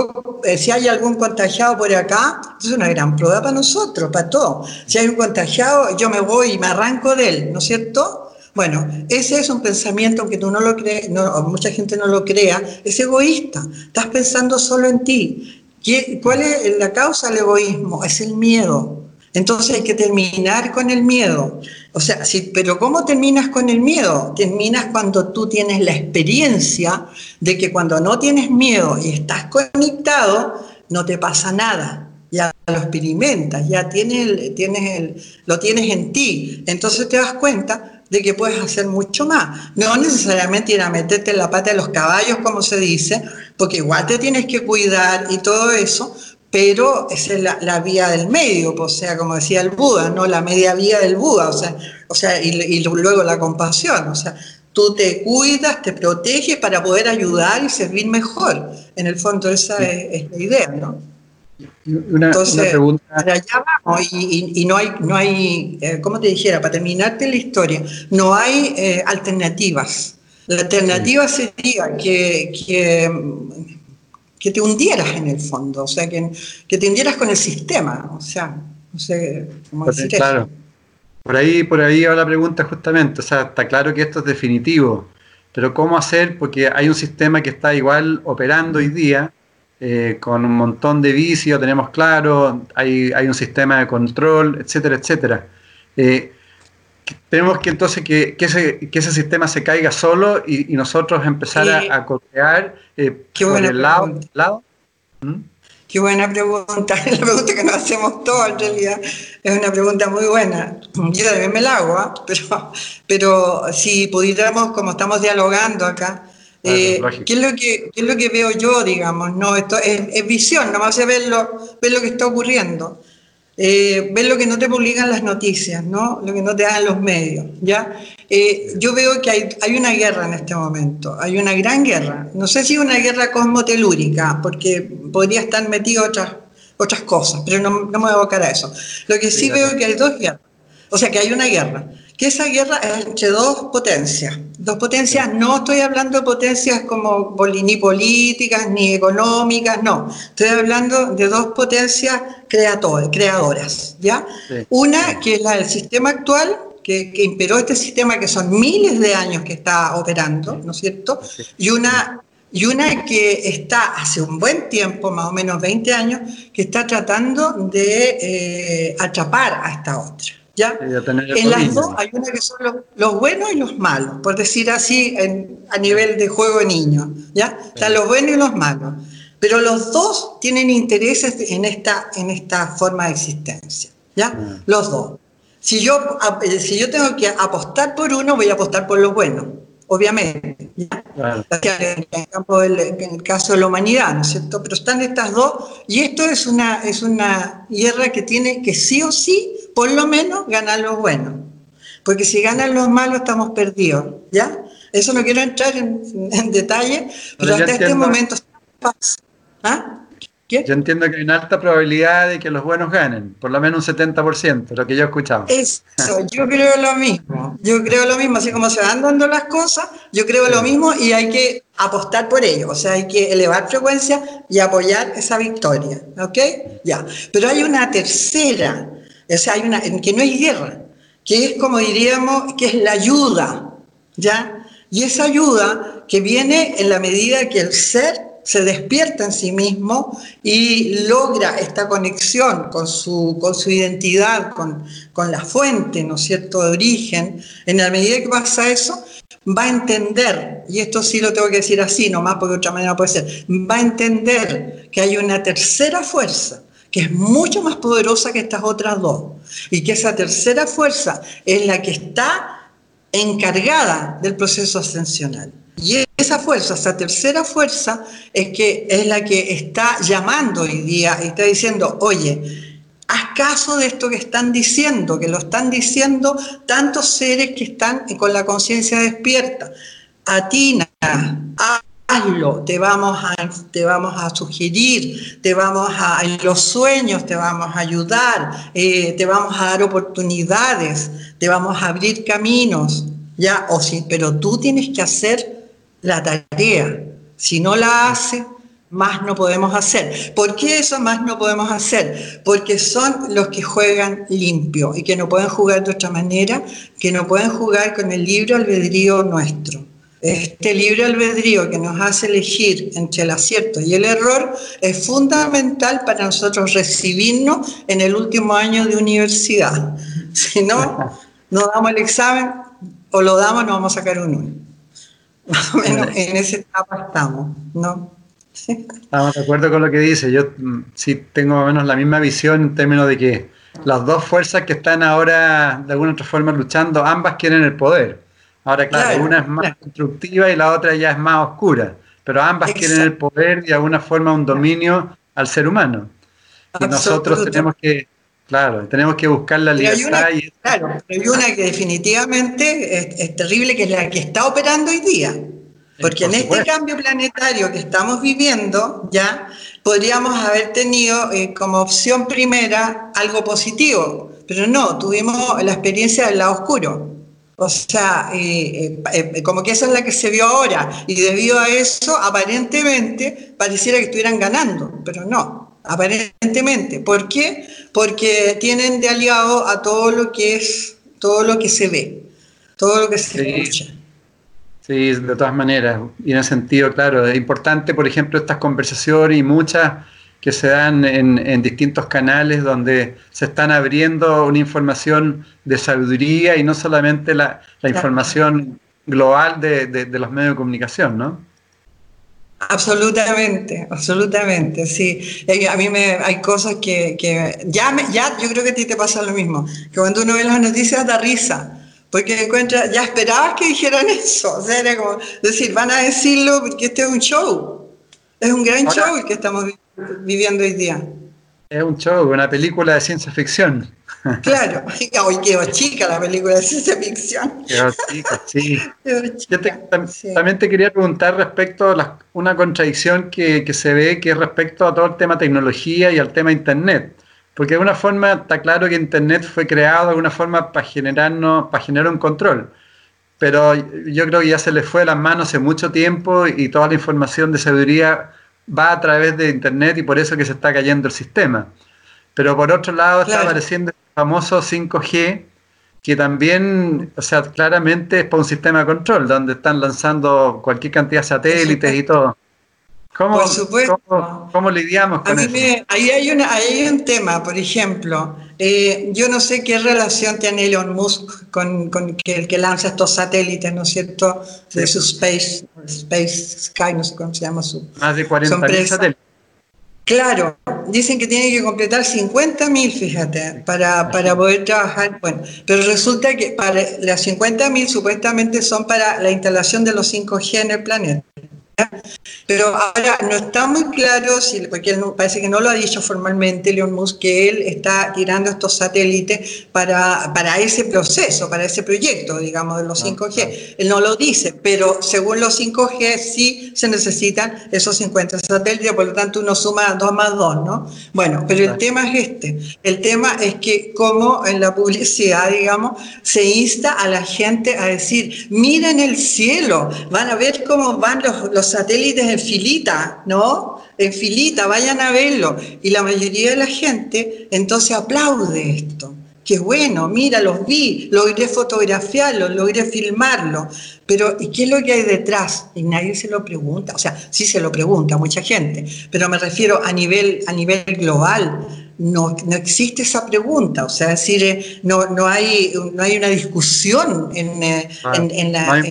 eh, si hay algún contagiado por acá, es una gran prueba para nosotros, para todos. Si hay un contagiado, yo me voy y me arranco de él, ¿no es cierto? Bueno, ese es un pensamiento que tú no lo crees, no, mucha gente no lo crea, es egoísta. Estás pensando solo en ti. ¿Cuál es la causa del egoísmo? Es el miedo. Entonces hay que terminar con el miedo. O sea, sí, pero ¿cómo terminas con el miedo? Terminas cuando tú tienes la experiencia de que cuando no tienes miedo y estás conectado, no te pasa nada. Ya lo experimentas, ya tienes, tienes el, lo tienes en ti. Entonces te das cuenta de que puedes hacer mucho más. No necesariamente ir a meterte en la pata de los caballos, como se dice, porque igual te tienes que cuidar y todo eso, pero esa es la, vía del medio, o sea, como decía el Buda, ¿no? La media vía del Buda, o sea, o sea y, luego la compasión, o sea, tú te cuidas, te proteges para poder ayudar y servir mejor. En el fondo esa es, la idea, ¿no? Una, Entonces, pregunta. Para allá vamos, y, no hay, no hay eh, ¿cómo te dijera? Para terminarte la historia, no hay eh, alternativas. La alternativa sería que, que que te hundieras en el fondo, o sea, que, que te hundieras con el sistema, o sea, no sé cómo decir Claro. Por ahí, por ahí va la pregunta justamente, o sea, está claro que esto es definitivo, pero ¿cómo hacer? Porque hay un sistema que está igual operando hoy día, eh, con un montón de vicios, tenemos claro, hay, hay un sistema de control, etcétera, etcétera. Eh, tenemos que entonces que, ese, sistema se caiga solo y, nosotros empezar a, a copiar eh, por el lado. lado. ¿Mm? Qué buena pregunta, es la pregunta que nos hacemos todos en realidad. Es una pregunta muy buena. Yo también me la hago, ¿ah? pero, pero si pudiéramos, como estamos dialogando acá, eh, ¿qué, es lo que, es lo que veo yo, digamos? No, esto es, visión, nomás es ver lo, ver lo que está ocurriendo eh, ver lo que no te publican las noticias, ¿no? lo que no te dan los medios. ¿ya? Eh, yo veo que hay, hay, una guerra en este momento, hay una gran guerra. No sé si una guerra cosmotelúrica, porque podría estar metido otras, otras cosas, pero no, no me voy a abocar a eso. Lo que sí, veo es que hay dos guerras, o sea que hay una guerra que esa guerra es entre dos potencias. Dos potencias, no estoy hablando de potencias como ni políticas ni económicas, no. Estoy hablando de dos potencias creadoras, ¿ya? Una que es la del sistema actual, que, que, imperó este sistema que son miles de años que está operando, ¿no es cierto? Y una, y una que está hace un buen tiempo, más o menos 20 años, que está tratando de eh, atrapar a esta otra. ¿Ya? En las dos hay una que son los, buenos y los malos, por decir así a nivel de juego de niños, ¿ya? Están los buenos y los malos. Pero los dos tienen intereses en esta, en esta forma de existencia, ¿ya? Mm. Los dos. Si yo, eh, si yo tengo que apostar por uno, voy a apostar por los buenos, obviamente. En, el campo del, en el caso de la humanidad, ¿no es cierto? Pero están estas dos, y esto es una, es una guerra que tiene que sí o sí por lo menos ganan los buenos. Porque si ganan los malos estamos perdidos, ¿ya? Eso no quiero entrar en, detalle, pero, hasta este momento... ¿Ah? Yo entiendo que hay una alta probabilidad de que los buenos ganen, por lo menos un 70%, lo que yo he escuchado. Eso, yo creo lo mismo. Yo creo lo mismo, así como se van dando las cosas, yo creo lo mismo y hay que apostar por ello, o sea, hay que elevar frecuencia y apoyar esa victoria, ¿ok? Ya. Pero hay una tercera o sea, hay una, que no hay guerra, que es como diríamos, que es la ayuda, ¿ya? Y esa ayuda que viene en la medida que el ser se despierta en sí mismo y logra esta conexión con su, con su identidad, con, con la fuente, ¿no es cierto?, de origen, en la medida que pasa eso, va a entender, y esto sí lo tengo que decir así, nomás porque de otra manera puede ser, va a entender que hay una tercera fuerza que es mucho más poderosa que estas otras dos, y que esa tercera fuerza es la que está encargada del proceso ascensional. Y esa fuerza, esa tercera fuerza, es que es la que está llamando hoy día y está diciendo, oye, haz caso de esto que están diciendo, que lo están diciendo tantos seres que están con la conciencia despierta. Atina, hazlo, te vamos a, te vamos a sugerir, te vamos a, en los sueños te vamos a ayudar, eh, te vamos a dar oportunidades, te vamos a abrir caminos, ya, o sí, pero tú tienes que hacer la tarea. Si no la haces, más no podemos hacer. ¿Por qué eso más no podemos hacer? Porque son los que juegan limpio y que no pueden jugar de otra manera, que no pueden jugar con el libre albedrío nuestro. Este libre albedrío que nos hace elegir entre el acierto y el error es fundamental para nosotros recibirnos en el último año de universidad. Si no, no damos el examen o lo damos, no vamos a sacar un 1. Más o menos en esa etapa estamos, ¿no? Estamos de acuerdo con lo que dice. Yo mm, sí tengo más o menos la misma visión en términos de que las dos fuerzas que están ahora de alguna otra forma luchando, ambas quieren el poder. Ahora, claro, una es más constructiva y la otra ya es más oscura, pero ambas quieren el poder y de alguna forma un dominio al ser humano. Y nosotros tenemos que, claro, tenemos que buscar la libertad. y... Claro, hay una que definitivamente es, terrible, que es la que está operando hoy día. Porque en este cambio planetario que estamos viviendo, ya podríamos haber tenido eh, como opción primera algo positivo, pero no, tuvimos la experiencia del lado oscuro. O sea, eh, eh, como que esa es la que se vio ahora. Y debido a eso, aparentemente, pareciera que estuvieran ganando, pero no, aparentemente. ¿Por qué? Porque tienen de aliado a todo lo que es, todo lo que se ve, todo lo que se escucha. Sí, de todas maneras. Y en ese sentido, claro, es importante, por ejemplo, estas conversaciones y muchas que se dan en, distintos canales donde se están abriendo una información de sabiduría y no solamente la, información global de, los medios de comunicación, ¿no? Absolutamente, absolutamente, sí. Eh, a mí me hay cosas que, ya, ya yo creo que a ti te pasa lo mismo, que cuando uno ve las noticias da risa, porque encuentra, ya esperabas que dijeran eso, o sea, era como decir, van a decirlo porque este es un show, es un gran show el que estamos viendo viviendo hoy día. Es un show, una película de ciencia ficción. Claro, hoy quedó chica la película de ciencia ficción. Quedó chica, sí. Yo también te quería preguntar respecto a una contradicción que, que, se ve, que es respecto a todo el tema tecnología y al tema Internet. Porque de alguna forma está claro que Internet fue creado de alguna forma para, generarnos, para generar un control. Pero yo creo que ya se le fue de las manos hace mucho tiempo y toda la información de sabiduría va a través de Internet y por eso que se está cayendo el sistema. Pero por otro lado está apareciendo el famoso 5G, que también, o sea, claramente es para un sistema de control, donde están lanzando cualquier cantidad de satélites y todo. ¿Cómo, por supuesto. ¿cómo, lidiamos con eso? ahí, hay una, ahí hay un tema, por ejemplo, eh, yo no sé qué relación tiene Elon Musk con, con que, el que lanza estos satélites, ¿no es cierto? De su Space, Space Sky, no sé cómo se llama su. Más de 40 satélites. Claro, dicen que tiene que completar 50.000, fíjate, para, para, poder trabajar. Bueno, pero resulta que para las 50.000 supuestamente son para la instalación de los 5G en el planeta. Pero ahora no está muy claro, si, porque parece que no lo ha dicho formalmente, Leon Musk, que él está tirando estos satélites para, para ese proceso, para ese proyecto, digamos, de los 5G. Él no lo dice, pero según los 5G sí se necesitan esos 50 satélites, por lo tanto uno suma 2 más 2, ¿no? Bueno, pero el tema es este. El tema es que como en la publicidad, digamos, se insta a la gente a decir, miren el cielo, van a ver cómo van los satélites en filita, ¿no? En filita, vayan a verlo. Y la mayoría de la gente entonces aplaude esto. Qué bueno, mira, los vi, logré fotografiarlo, logré filmarlo. Pero, ¿y qué es lo que hay detrás? Y nadie se lo pregunta. O sea, sí se lo pregunta mucha gente, pero me refiero a nivel, a nivel global no, no, existe esa pregunta, o sea, decir, eh, no, no, hay, no hay una discusión en, eh, en, la,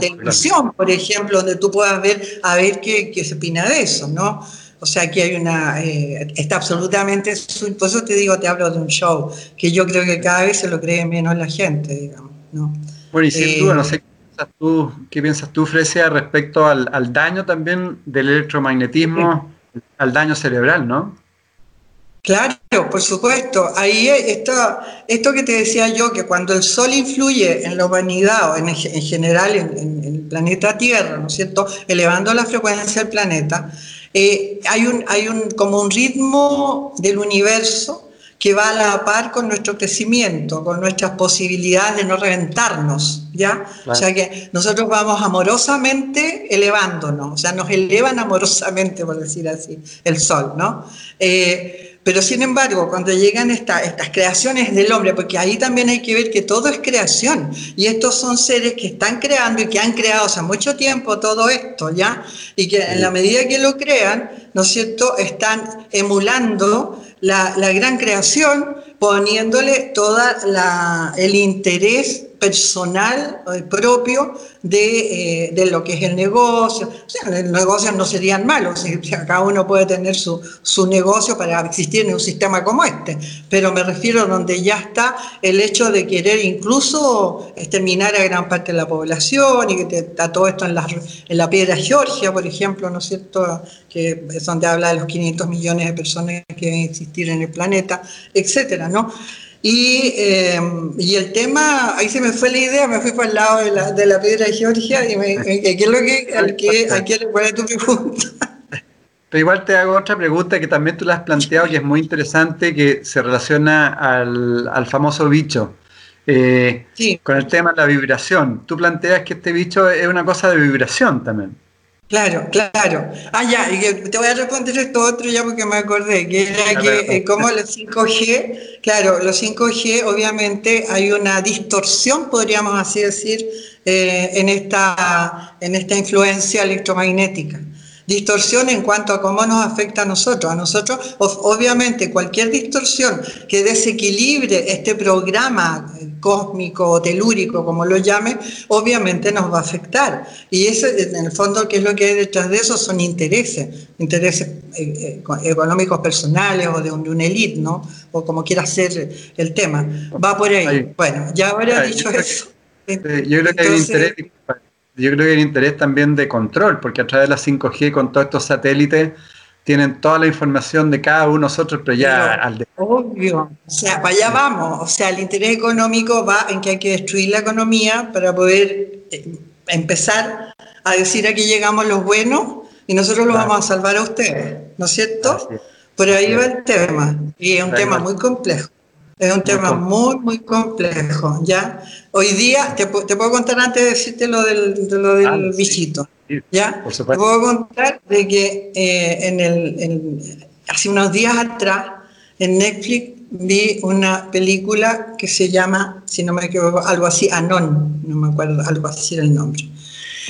televisión, por ejemplo, donde tú puedas ver a ver qué, qué se opina de eso, ¿no? O sea, que hay una, eh, está absolutamente, por eso te digo, te hablo de un show, que yo creo que cada vez se lo cree menos la gente, digamos, ¿no? Bueno, y sin duda, no sé, tú, ¿qué piensas tú, Frecia, respecto al, al daño también del electromagnetismo, al daño cerebral, ¿no? Claro, por supuesto. Ahí está esto que te decía yo, que cuando el sol influye en la humanidad o en, general en, planeta Tierra, ¿no es cierto?, elevando la frecuencia del planeta, eh, hay, un, hay un, como un ritmo del universo que va a la par con nuestro crecimiento, con nuestras posibilidades de no reventarnos, ¿ya? O sea que nosotros vamos amorosamente elevándonos, o sea, nos elevan amorosamente, por decir así, el sol, ¿no? Eh, pero sin embargo, cuando llegan estas creaciones del hombre, porque ahí también hay que ver que todo es creación, y estos son seres que están creando y que han creado hace mucho tiempo todo esto, ¿ya? Y que en la medida que lo crean, ¿no es cierto?, están emulando la, la gran creación, poniéndole todo el interés personal eh, propio de, eh, de, lo que es el negocio. O sea, los negocios no serían malos, cada uno puede tener su, su, negocio para existir en un sistema como este, pero me refiero a donde ya está el hecho de querer incluso exterminar a gran parte de la población y que está todo esto en la, en la piedra Georgia, por ejemplo, ¿no es cierto?, que es donde habla de los 500 millones de personas que deben existir en el planeta, etcétera, ¿no? Y, em, y, el tema, ahí se me fue la idea, me fui para el lado de la, de la piedra de Georgia y me, ¿qué es lo que, al que, a quién le tu pregunta? Pero igual te hago otra pregunta que también tú la has planteado, que es muy interesante, que se relaciona al, al famoso bicho. Eh, sí. Con el tema de la vibración. Tú planteas que este bicho es una cosa de vibración también. Claro, claro. Ah, ya, te voy a responder esto otro ya porque me acordé, que era que eh, como los 5G, claro, los 5G obviamente hay una distorsión, podríamos así decir, eh, en, esta, en esta influencia electromagnética distorsión en cuanto a cómo nos afecta a nosotros. A nosotros, obviamente, cualquier distorsión que desequilibre este programa cósmico o telúrico, como lo llame, obviamente nos va a afectar. Y eso, en el fondo, ¿qué es lo que hay detrás de eso? Son intereses, intereses eh, eh, económicos personales o de, un, élite, ¿no? O como quiera ser el tema. Va por ahí. Bueno, ya habrá dicho eso. Yo creo que hay interés yo creo que hay interés también de control, porque a través de la 5G con todos estos satélites tienen toda la información de cada uno de nosotros, pero ya al de... Obvio, o sea, para allá vamos, o sea, el interés económico va en que hay que destruir la economía para poder eh, empezar a decir aquí llegamos los buenos y nosotros los vamos a salvar a ustedes, ¿no es cierto? Por ahí va el tema, y es un tema muy complejo. Es un tema muy, muy complejo, ¿ya? Hoy día, te, puedo contar antes de decirte lo del, de lo del ah, bichito, ¿ya? te puedo contar de que eh, en el, hace unos días atrás, en Netflix, vi una película que se llama, si no me equivoco, algo así, Anon, no me acuerdo, algo así era el nombre.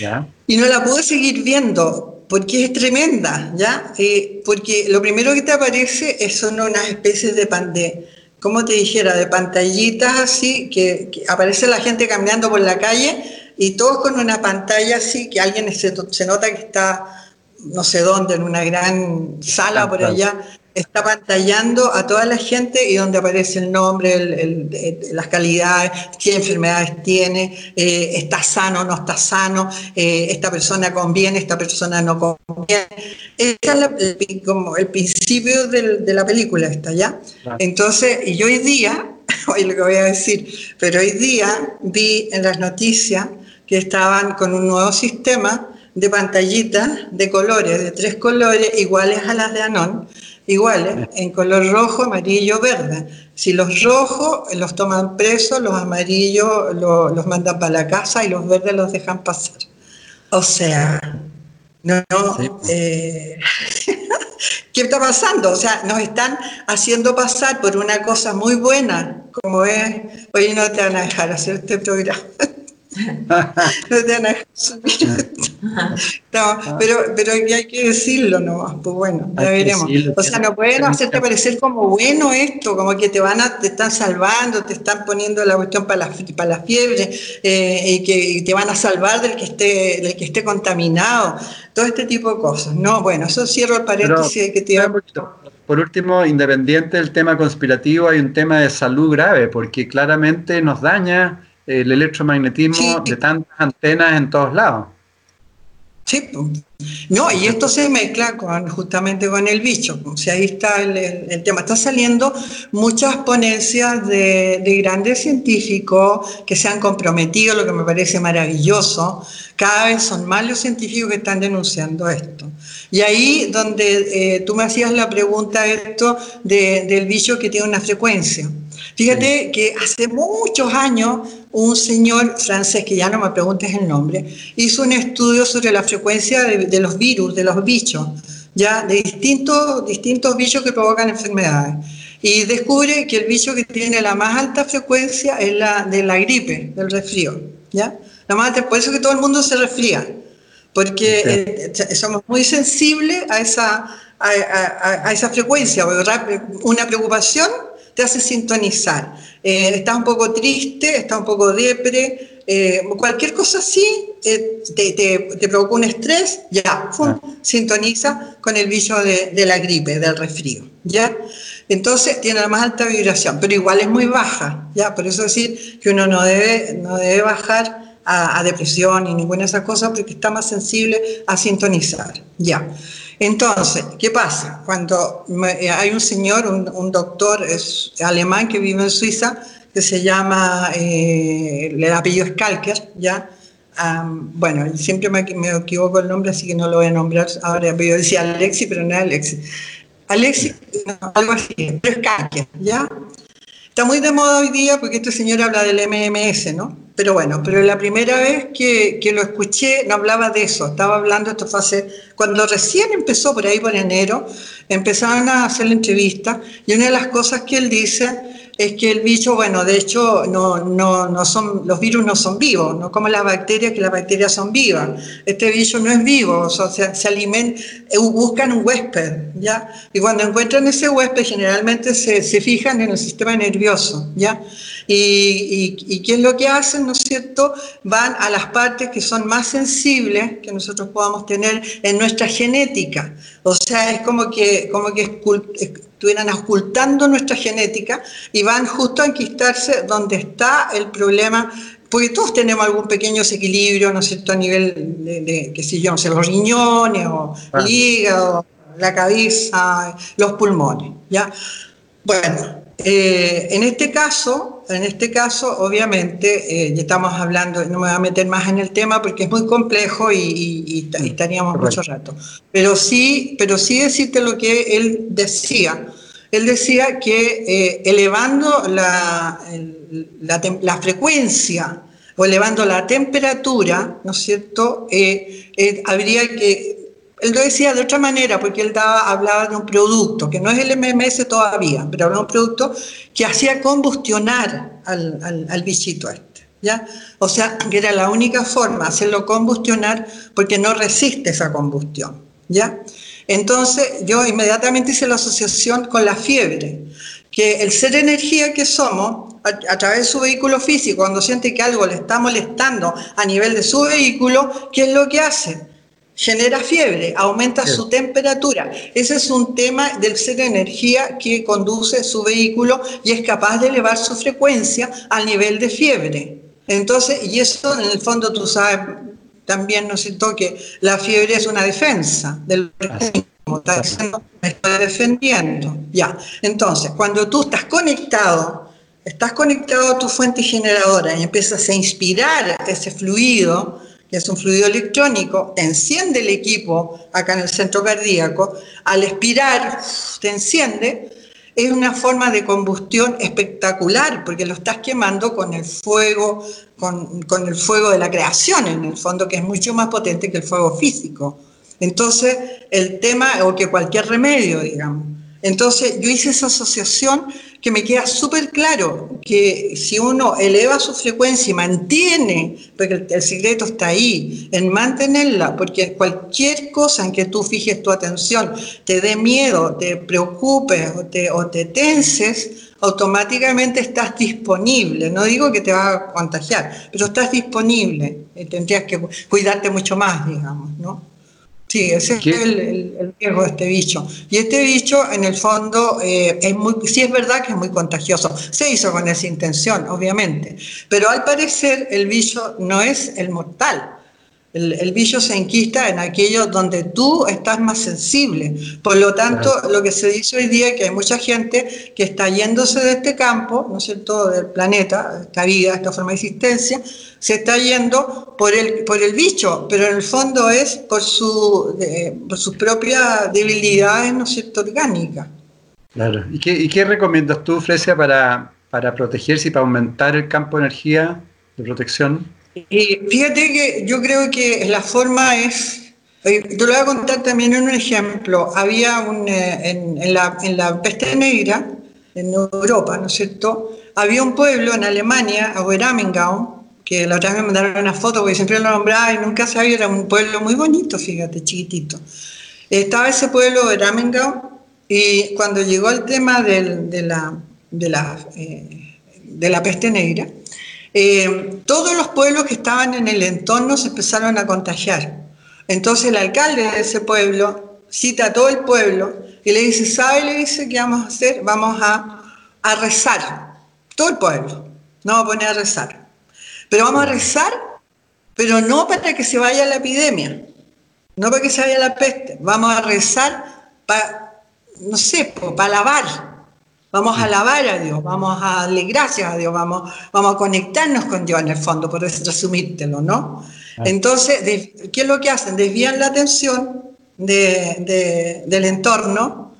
¿Ya? Y no la pude seguir viendo porque es tremenda, ¿ya? Eh, porque lo primero que te aparece son unas especies de, de como te dijera, de pantallitas así, que, aparece la gente caminando por la calle y todos con una pantalla así, que alguien se, se nota que está no sé dónde, en una gran sala por allá, está pantallando a toda la gente y donde aparece el nombre, las calidades, qué enfermedades tiene, eh, está sano, no está sano, eh, esta persona conviene, esta persona no conviene. Este es como el principio de la película, ¿está ya? Entonces, y hoy día, hoy lo que voy a decir, pero hoy día vi en las noticias que estaban con un nuevo sistema de pantallitas de colores, de tres colores iguales a las de Anon, iguales, en color rojo, amarillo, verde. Si los rojos los toman presos, los amarillos los mandan para la casa y los verdes los dejan pasar. O sea, no, eh, ¿qué está pasando? O sea, nos están haciendo pasar por una cosa muy buena, como es, hoy no te van a dejar hacer este programa. no, pero, pero hay que decirlo nomás, pues bueno, ya veremos. o sea, no pueden hacerte parecer como bueno esto, como que te van a, te están salvando, te están poniendo la cuestión para la, para la fiebre eh, y que te van a salvar del que esté, del que esté contaminado, todo este tipo de cosas. No, bueno, eso cierro el paréntesis que te por último, independiente del tema conspirativo, hay un tema de salud grave, porque claramente nos daña el electromagnetismo de tantas antenas en todos lados. Sí, no, y esto se mezcla con, justamente con el bicho. O sea, ahí está el, tema. Está saliendo muchas ponencias de, grandes científicos que se han comprometido, lo que me parece maravilloso. Cada vez son más los científicos que están denunciando esto. Y ahí donde eh, tú me hacías la pregunta esto del bicho que tiene una frecuencia. Fíjate que hace muchos años un señor francés, que ya no me preguntes el nombre, hizo un estudio sobre la frecuencia de, los virus, de los bichos, ya de distintos, distintos bichos que provocan enfermedades. Y descubre que el bicho que tiene la más alta frecuencia es la de la gripe, del resfrío. ¿ya? La más por eso que todo el mundo se resfría, porque eh, somos muy sensibles a esa, a, a esa frecuencia. Una preocupación te hace sintonizar. Eh, estás un poco triste, estás un poco depre, eh, cualquier cosa así eh, te, te, provoca un estrés, ya, ah. sintoniza con el bicho de, de, la gripe, del resfrío, ¿ya? Entonces tiene la más alta vibración, pero igual es muy baja, ¿ya? Por eso decir que uno no debe, no debe bajar a, a depresión ni ninguna de esas cosas porque está más sensible a sintonizar, ¿ya? Entonces, ¿qué pasa? Cuando eh, hay un señor, un, doctor es alemán que vive en Suiza, que se llama, eh, el apellido Skalker, ¿ya? bueno, siempre me, equivoco el nombre, así que no lo voy a nombrar ahora. Yo decía Alexi, pero no es Alexi. Alexi, algo así, pero Skalker, ¿ya? Está muy de moda hoy día porque este señor habla del MMS, ¿no? Pero bueno, pero la primera vez que, que, lo escuché no hablaba de eso, estaba hablando, esto fue hace, cuando recién empezó por ahí por enero, empezaron a hacer la entrevista y una de las cosas que él dice es que el bicho, bueno, de hecho, no, no, no son, los virus no son vivos, no como las bacterias, que las bacterias son vivas. Este bicho no es vivo, o sea, se, alimentan, eh, buscan un huésped, ¿ya? Y cuando encuentran ese huésped, generalmente se, se fijan en el sistema nervioso, ¿ya? Y, y, qué es lo que hacen, ¿no es cierto? Van a las partes que son más sensibles que nosotros podamos tener en nuestra genética. O sea, es como que, como que estuvieran ocultando nuestra genética y van justo a enquistarse donde está el problema porque todos tenemos algún pequeño desequilibrio, ¿no es cierto?, a nivel de, de qué sé yo, no sé, los riñones o el hígado, la cabeza, los pulmones, ¿ya? Bueno, eh, en este caso, en este caso, obviamente, eh, estamos hablando, no me voy a meter más en el tema porque es muy complejo y, estaríamos mucho rato. Pero sí, pero sí decirte lo que él decía. Él decía que eh, elevando la, la, frecuencia o elevando la temperatura, ¿no es cierto? habría que él lo decía de otra manera, porque él hablaba de un producto, que no es el MMS todavía, pero era un producto que hacía combustionar al, bichito este. ¿ya? O sea, que era la única forma, hacerlo combustionar, porque no resiste esa combustión. ¿ya? Entonces, yo inmediatamente hice la asociación con la fiebre, que el ser energía que somos, a, a, través de su vehículo físico, cuando siente que algo le está molestando a nivel de su vehículo, ¿qué es lo que hace? Genera fiebre, aumenta su temperatura. Ese es un tema del ser de energía que conduce su vehículo y es capaz de elevar su frecuencia al nivel de fiebre. Entonces, y eso en el fondo tú sabes también, ¿no es que la fiebre es una defensa del organismo, está diciendo, me estoy defendiendo. Ya, entonces, cuando tú estás conectado, estás conectado a tu fuente generadora y empiezas a inspirar ese fluido, es un fluido electrónico, te enciende el equipo acá en el centro cardíaco, al expirar te enciende, es una forma de combustión espectacular, porque lo estás quemando con el fuego, con, con, el fuego de la creación, en el fondo, que es mucho más potente que el fuego físico. Entonces, el tema, o que cualquier remedio, digamos. Entonces, yo hice esa asociación que me queda súper claro que si uno eleva su frecuencia y mantiene, porque el, secreto está ahí, en mantenerla, porque cualquier cosa en que tú fijes tu atención te dé miedo, te preocupes o te, o te tenses, automáticamente estás disponible. No digo que te va a contagiar, pero estás disponible. Tendrías que cuidarte mucho más, digamos, ¿no? Sí, ese es el, riesgo de este bicho. Y este bicho, en el fondo, eh, es muy, sí es verdad que es muy contagioso. Se hizo con esa intención, obviamente. Pero al parecer, el bicho no es el mortal. El, bicho se enquista en aquello donde tú estás más sensible. Por lo tanto, lo que se dice hoy día es que hay mucha gente que está yéndose de este campo, ¿no es cierto?, del planeta, esta vida, esta forma de existencia, se está yendo por el, por el bicho, pero en el fondo es por, su, por sus propias debilidades, ¿no es cierto?, orgánicas. Claro. ¿Y qué, y qué recomiendas tú, Fresia, para, para protegerse y para aumentar el campo de energía de protección? Y fíjate que yo creo que la forma es, eh, te lo voy a contar también en un ejemplo, había un, eh, en, la, en la peste negra, en Europa, ¿no es cierto? Había un pueblo en Alemania, Oberamengau, que la otra vez me mandaron una foto porque siempre lo nombraba y nunca sabía, era un pueblo muy bonito, fíjate, chiquitito. Estaba ese pueblo Oberamengau y cuando llegó el tema del, de, la, de, la, eh, de la peste negra, eh, todos los pueblos que estaban en el entorno se empezaron a contagiar. Entonces el alcalde de ese pueblo cita a todo el pueblo y le dice, ¿sabe? Le dice, ¿qué vamos a hacer? Vamos a, a rezar. Todo el pueblo. No vamos a poner a rezar. Pero vamos a rezar, pero no para que se vaya la epidemia, no para que se vaya la peste. Vamos a rezar para, no sé, para lavar Vamos a alabar a Dios, vamos a darle gracias a Dios, vamos, vamos a conectarnos con Dios en el fondo, por resumírtelo, ¿no? Entonces, ¿qué es lo que hacen? Desvían la atención del entorno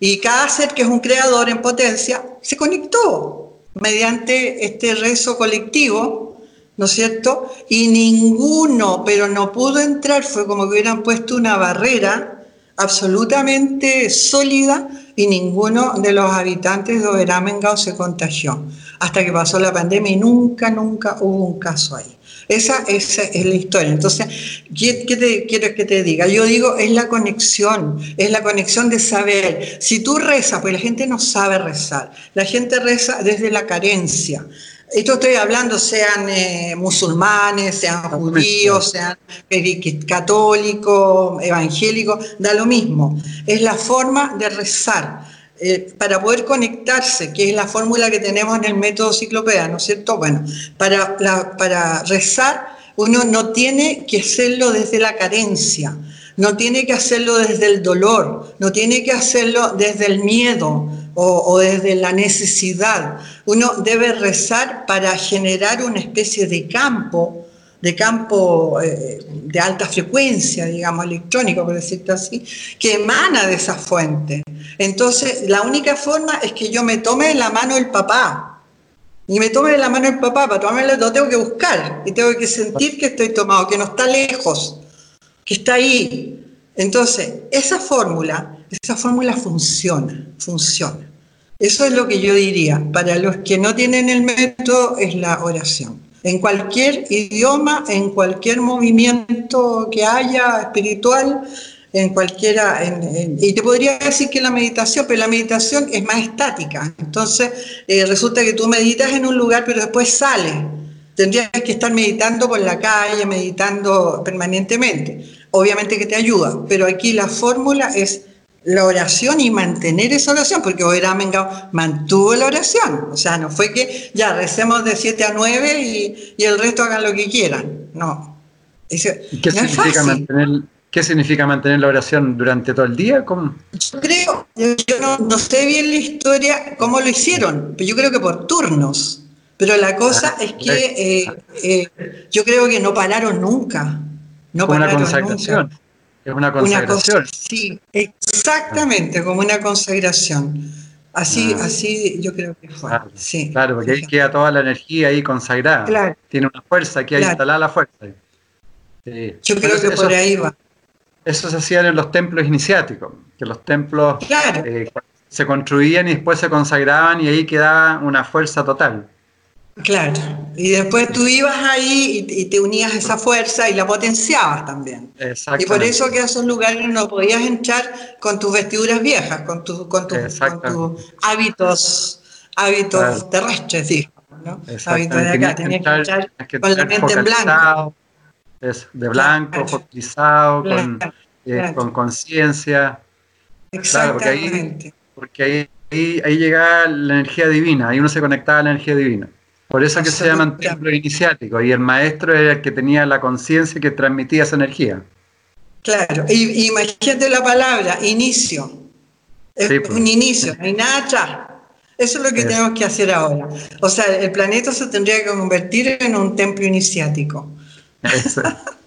y cada ser que es un creador en potencia se conectó mediante este rezo colectivo, ¿no es cierto? Y ninguno, pero no pudo entrar, fue como que hubieran puesto una barrera absolutamente sólida y ninguno de los habitantes de Oberamengau se contagió hasta que pasó la pandemia y nunca, nunca hubo un caso ahí. Esa, esa es la historia. Entonces, ¿qué, te, quiero que te diga? Yo digo, es la conexión, es la conexión de saber. Si tú rezas, pues la gente no sabe rezar, la gente reza desde la carencia. Esto estoy hablando, sean eh, musulmanes, sean judíos, sean católicos, evangélicos, da lo mismo. Es la forma de rezar. Eh, para poder conectarse, que es la fórmula que tenemos en el método ciclopea, ¿no es cierto? Bueno, para, para rezar uno no tiene que hacerlo desde la carencia, no tiene que hacerlo desde el dolor, no tiene que hacerlo desde el miedo, o, desde la necesidad. Uno debe rezar para generar una especie de campo, de campo eh, de alta frecuencia, digamos, electrónico, por decirlo así, que emana de esa fuente. Entonces, la única forma es que yo me tome de la mano el papá. Y me tome de la mano el papá, para tomarme lo tengo que buscar y tengo que sentir que estoy tomado, que no está lejos, que está ahí. Entonces, esa fórmula esa fórmula funciona, funciona. Eso es lo que yo diría. Para los que no tienen el método es la oración. En cualquier idioma, en cualquier movimiento que haya espiritual, en cualquiera, y te podría decir que la meditación, pero la meditación es más estática. Entonces, eh, resulta que tú meditas en un lugar, pero después sales. Tendrías que estar meditando por la calle, meditando permanentemente. Obviamente que te ayuda, pero aquí la fórmula es la oración y mantener esa oración, porque Oberamengau mantuvo la oración. O sea, no fue que ya recemos de 7 a 9 y, el resto hagan lo que quieran. No. qué, significa mantener, qué significa mantener la oración durante todo el día? Yo creo, yo no, sé bien la historia, cómo lo hicieron, pero yo creo que por turnos. Pero la cosa ah, es que eh, eh, yo creo que no pararon nunca. No pararon una consagración. Nunca. Es una consagración. sí, exactamente, como una consagración. Así, ah. así yo creo que fue. Claro, sí, claro porque ahí queda toda la energía ahí consagrada. Tiene una fuerza, aquí hay instalada la fuerza. Yo creo que por ahí va. Eso se hacía en los templos iniciáticos, que los templos eh, se construían y después se consagraban y ahí quedaba una fuerza total. Claro, y después tú ibas ahí y, te unías a esa fuerza y la potenciabas también. Y por eso que a esos lugares no podías entrar con tus vestiduras viejas, con, tus hábitos, hábitos terrestres, digamos, ¿no? Hábitos de acá, tenías que entrar con la mente en blanco. de blanco, focalizado, eh, con conciencia. Exactamente. porque ahí, porque ahí, ahí, llegaba la energía divina, ahí uno se conectaba a la energía divina. Por eso que se llaman templos iniciáticos y el maestro era el que tenía la conciencia que transmitía esa energía. Claro, y, imagínate la palabra, inicio. Es pues. un inicio, no hay nada atrás. Eso es lo que tenemos que hacer ahora. O sea, el planeta se tendría que convertir en un templo iniciático. Eso.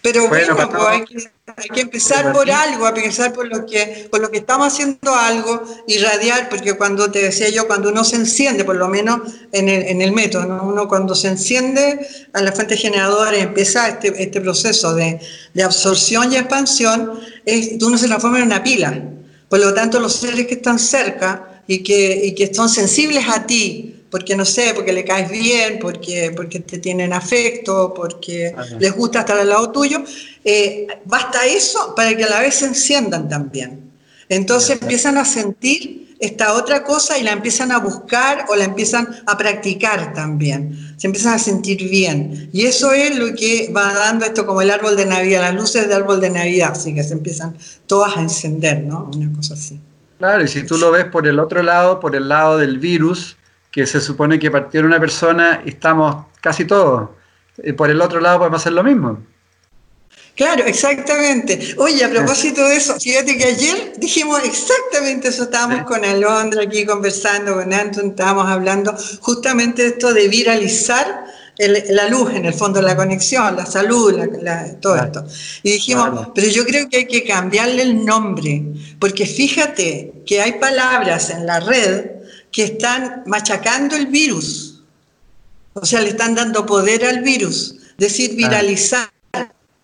Pero bueno, pues hay, que, empezar por algo, empezar por lo que, por lo que estamos haciendo algo, irradiar, porque cuando te decía yo, cuando uno se enciende, por lo menos en el, en el método, uno cuando se enciende a la fuente generadora y empieza este, este proceso de, de, absorción y expansión, es, uno se transforma en una pila. Por lo tanto, los seres que están cerca y que, y que son sensibles a ti, porque no sé, porque le caes bien, porque, porque te tienen afecto, porque les gusta estar al lado tuyo, eh, basta eso para que a la vez se enciendan también. Entonces empiezan a sentir esta otra cosa y la empiezan a buscar o la empiezan a practicar también. Se empiezan a sentir bien. Y eso es lo que va dando esto como el árbol de Navidad, las luces del árbol de Navidad, así que se empiezan todas a encender, ¿no? Una cosa así. Claro, y si tú lo ves por el otro lado, por el lado del virus, que se supone que partió una persona y estamos casi todos. Y por el otro lado podemos hacer lo mismo. Claro, exactamente. Oye, a propósito de eso, fíjate que ayer dijimos exactamente eso, estábamos con Alondra aquí conversando, con Anton, estábamos hablando justamente de esto de viralizar la luz, en el fondo, la conexión, la salud, todo esto. Y dijimos, pero yo creo que hay que cambiarle el nombre, porque fíjate que hay palabras en la red que están machacando el virus. O sea, le están dando poder al virus. Decir, viralizar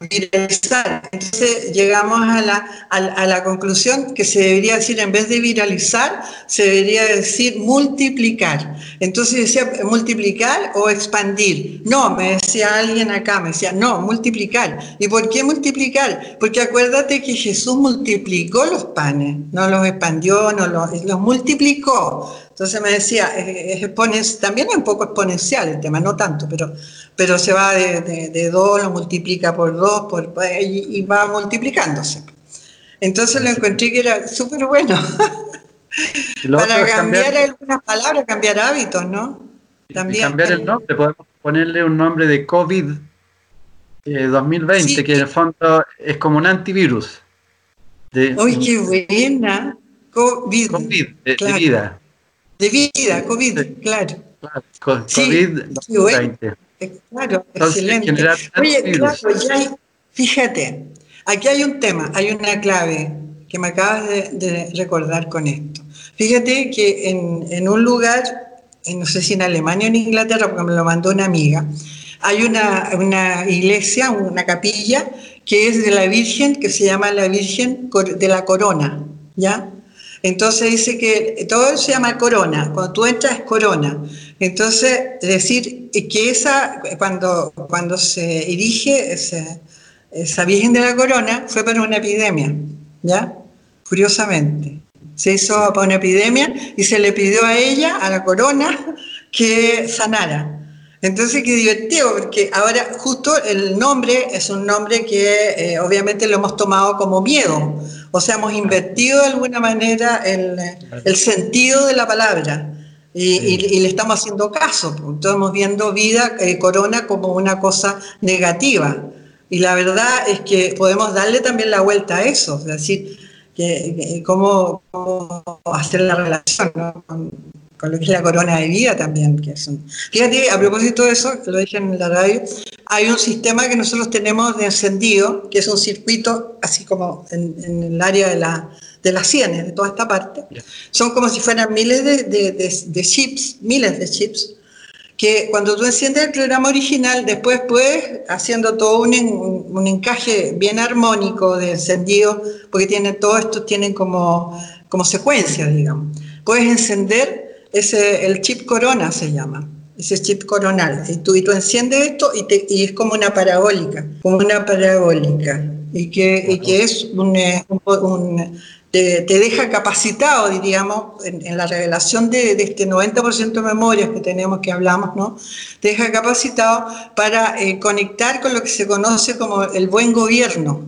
viralizar. Entonces llegamos a la, a, la, conclusión que se debería decir, en vez de viralizar, se debería decir multiplicar. Entonces decía multiplicar o expandir. No, me decía alguien acá, me decía, no, multiplicar. ¿Y por qué multiplicar? Porque acuérdate que Jesús multiplicó los panes, no los expandió, no los, los multiplicó. Entonces me decía, es, también es un poco exponencial el tema, no tanto, pero pero se va de, de, 2, lo multiplica por 2 por, y, va multiplicándose. Entonces lo encontré que era súper bueno. Para cambiar, algunas palabras, cambiar hábitos, ¿no? También. cambiar el nombre, podemos ponerle un nombre de COVID 2020, eh, que en el fondo es como un antivirus. ¡Uy, qué buena! COVID. COVID, de, vida. De vida, COVID, claro. claro COVID-20. Claro, excelente. Oye, claro, ya fíjate, aquí hay un tema, hay una clave que me acabas de, recordar con esto. Fíjate que en, un lugar, no sé si en Alemania o en Inglaterra, porque me lo mandó una amiga, hay una, una iglesia, una capilla, que es de la Virgen, que se llama la Virgen de la Corona, ¿ya? Entonces dice que todo se llama corona, cuando tú entras es corona. Entonces, decir que esa, cuando, cuando se erige esa Virgen de la Corona, fue para una epidemia, ¿ya? Curiosamente. Se hizo para una epidemia y se le pidió a ella, a la corona, que sanara. Entonces, qué divertido, porque ahora justo el nombre es un nombre que eh, obviamente lo hemos tomado como miedo, o sea, hemos invertido de alguna manera el, el sentido de la palabra. Y, le estamos haciendo caso, estamos viendo vida, eh, corona, como una cosa negativa. Y la verdad es que podemos darle también la vuelta a eso, es decir, que, cómo, hacer la relación con, lo que es la corona de vida también. Que Fíjate, a propósito de eso, lo dije en la radio, hay un sistema que nosotros tenemos de encendido, que es un circuito así como en el área de la de las sienes, de toda esta parte, son como si fueran miles de, chips, miles de chips, que cuando tú enciendes el programa original, después puedes, haciendo todo un, encaje bien armónico de encendido, porque tienen, todo esto tienen como, como secuencias, digamos. Puedes encender ese, el chip corona, se llama ese chip coronal. Y tú, y tú enciendes esto y, te, y, es como una parabólica, como una parabólica. Y que, y que es un, un, te, deja capacitado, diríamos, en, la revelación de, este 90% de memorias que tenemos, que hablamos, ¿no? Te deja capacitado para eh, conectar con lo que se conoce como el buen gobierno.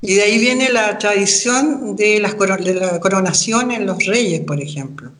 Y de ahí viene la tradición de, las, de la coronación en los reyes, por ejemplo.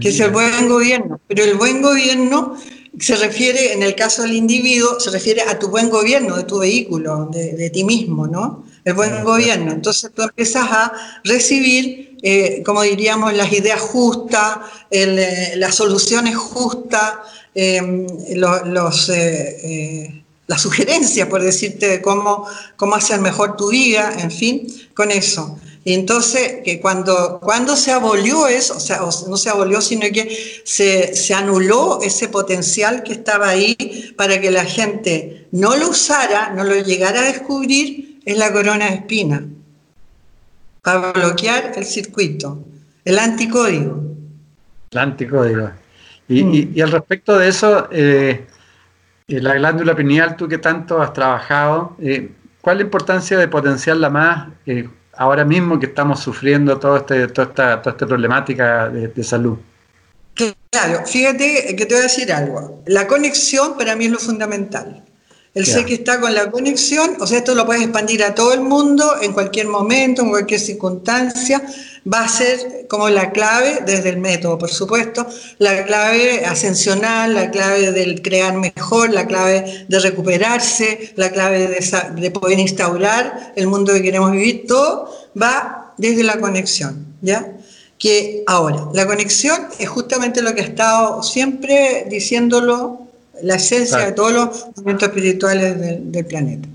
Que es el buen gobierno. Pero el buen gobierno se refiere, en el caso del individuo, se refiere a tu buen gobierno de tu vehículo, de, ti mismo, ¿no? El buen gobierno. Entonces tú empiezas a recibir, eh, como diríamos, las ideas justas, eh, las soluciones justas, em, los, eh, las sugerencias, por decirte, de cómo, cómo hacer mejor tu vida, en fin, con eso. Entonces, que cuando, cuando se abolió eso, o sea, no se abolió, sino que se, se, anuló ese potencial que estaba ahí para que la gente no lo usara, no lo llegara a descubrir, es la corona de espina, para bloquear el circuito, el anticódigo. El anticódigo. Y, y, y al respecto de eso, eh, eh, la glándula pineal, tú que tanto has trabajado, eh, ¿cuál es la importancia de potenciarla más? Ahora mismo que estamos sufriendo todo este, toda, esta, toda esta problemática de, salud. Claro, fíjate que te voy a decir algo. La conexión para mí es lo fundamental. El ser que está con la conexión, o sea, esto lo puedes expandir a todo el mundo en cualquier momento, en cualquier circunstancia, va a ser como la clave desde el método, por supuesto, la clave ascensional, la clave del crear mejor, la clave de recuperarse, la clave de, poder instaurar el mundo que queremos vivir, todo va desde la conexión, ¿ya? Que ahora, la conexión es justamente lo que ha estado siempre diciéndolo la esencia de todos los movimientos espirituales del planeta.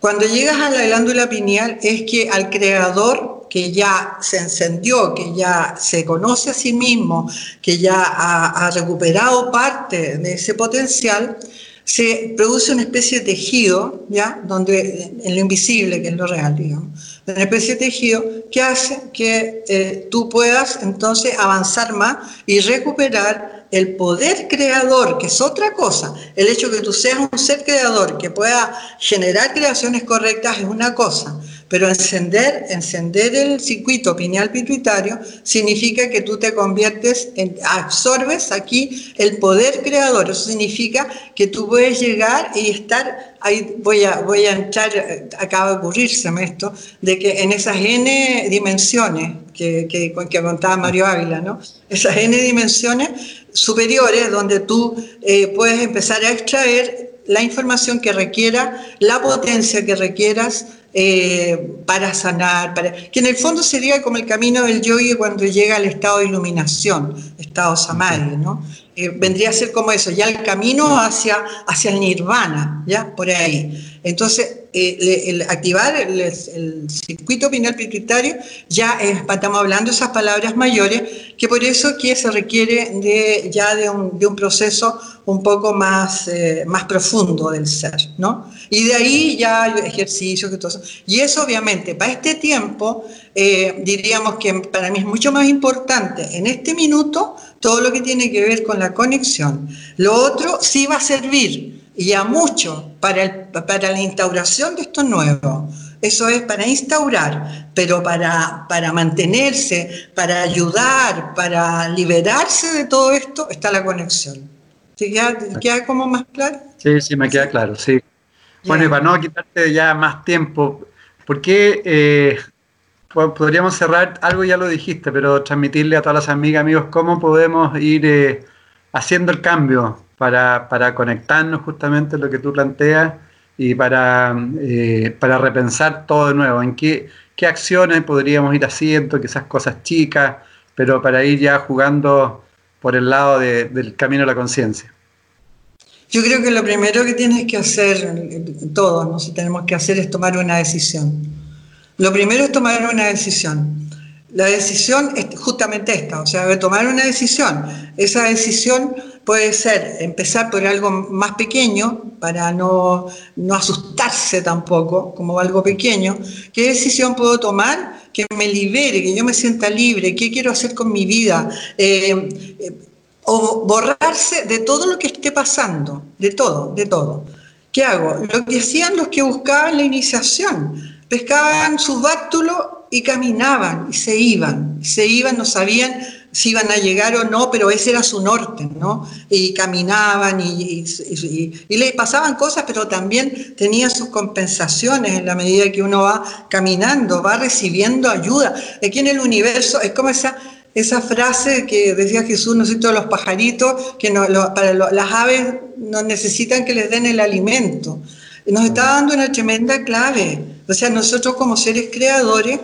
Cuando llegas a la glándula pineal es que al creador que ya se encendió, que ya se conoce a sí mismo, que ya ha, recuperado parte de ese potencial, se produce una especie de tejido, ¿ya? Donde, en lo invisible, que es lo real, digamos, una especie de tejido que hace que eh, tú puedas entonces avanzar más y recuperar el poder creador, que es otra cosa, el hecho de que tú seas un ser creador que pueda generar creaciones correctas es una cosa, pero encender, encender el circuito pineal pituitario significa que tú te conviertes en, absorbes aquí el poder creador. Eso significa que tú puedes llegar y estar, ahí voy a, voy a entrar, acaba de ocurrírseme esto, de que en esas n dimensiones que, que, que contaba Mario Ávila, ¿no? Esas n dimensiones superiores donde tú eh, puedes empezar a extraer la información que requiera, la potencia que requieras, eh, para sanar, para, que en el fondo sería como el camino del yogi cuando llega al estado de iluminación, estado samadhi, ¿no? Eh, vendría a ser como eso, ya el camino hacia, hacia el nirvana, ya por ahí. Entonces, eh, el, activar el, circuito pineal pituitario ya estamos hablando de esas palabras mayores, que por eso que se requiere de, ya de un, de un proceso un poco más, eh, más profundo del ser, ¿no? Y de ahí ya ejercicios y todo eso. Y eso obviamente, para este tiempo, eh, diríamos que para mí es mucho más importante en este minuto todo lo que tiene que ver con la conexión. Lo otro sí va a servir y a mucho para, para la instauración de esto nuevo. Eso es para instaurar, pero para, para mantenerse, para ayudar, para liberarse de todo esto, está la conexión. ¿Te queda, como más claro? Sí, sí, me queda claro, sí. Bueno, y para no quitarte ya más tiempo, ¿por qué eh, podríamos cerrar? Algo ya lo dijiste, pero transmitirle a todas las amigas, amigos, cómo podemos ir eh, haciendo el cambio para, para conectarnos justamente lo que tú planteas y para, eh, para repensar todo de nuevo, en qué, qué acciones podríamos ir haciendo, quizás cosas chicas, pero para ir ya jugando por el lado del camino a la conciencia. Yo creo que lo primero que tienes que hacer, todos ¿no? tenemos que hacer es tomar una decisión. Lo primero es tomar una decisión. La decisión es justamente esta, o sea, tomar una decisión. Esa decisión puede ser empezar por algo más pequeño para no, no, asustarse tampoco como algo pequeño. ¿Qué decisión puedo tomar que me libere, que yo me sienta libre? ¿Qué quiero hacer con mi vida? Eh, eh, o borrarse de todo lo que esté pasando, de todo, de todo. ¿Qué hago? Lo que hacían los que buscaban la iniciación. Pescaban sus báctulos y caminaban y se iban. Se iban, no sabían si iban a llegar o no, pero ese era su norte, ¿no? Y caminaban y, y, le pasaban cosas, pero también tenía sus compensaciones en la medida que uno va caminando, va recibiendo ayuda. Aquí en el universo es como esa, esa frase que decía Jesús, ¿no sé, todos los pajaritos, que no, para las aves no necesitan que les den el alimento. Nos está dando una tremenda clave. O sea, nosotros como seres creadores,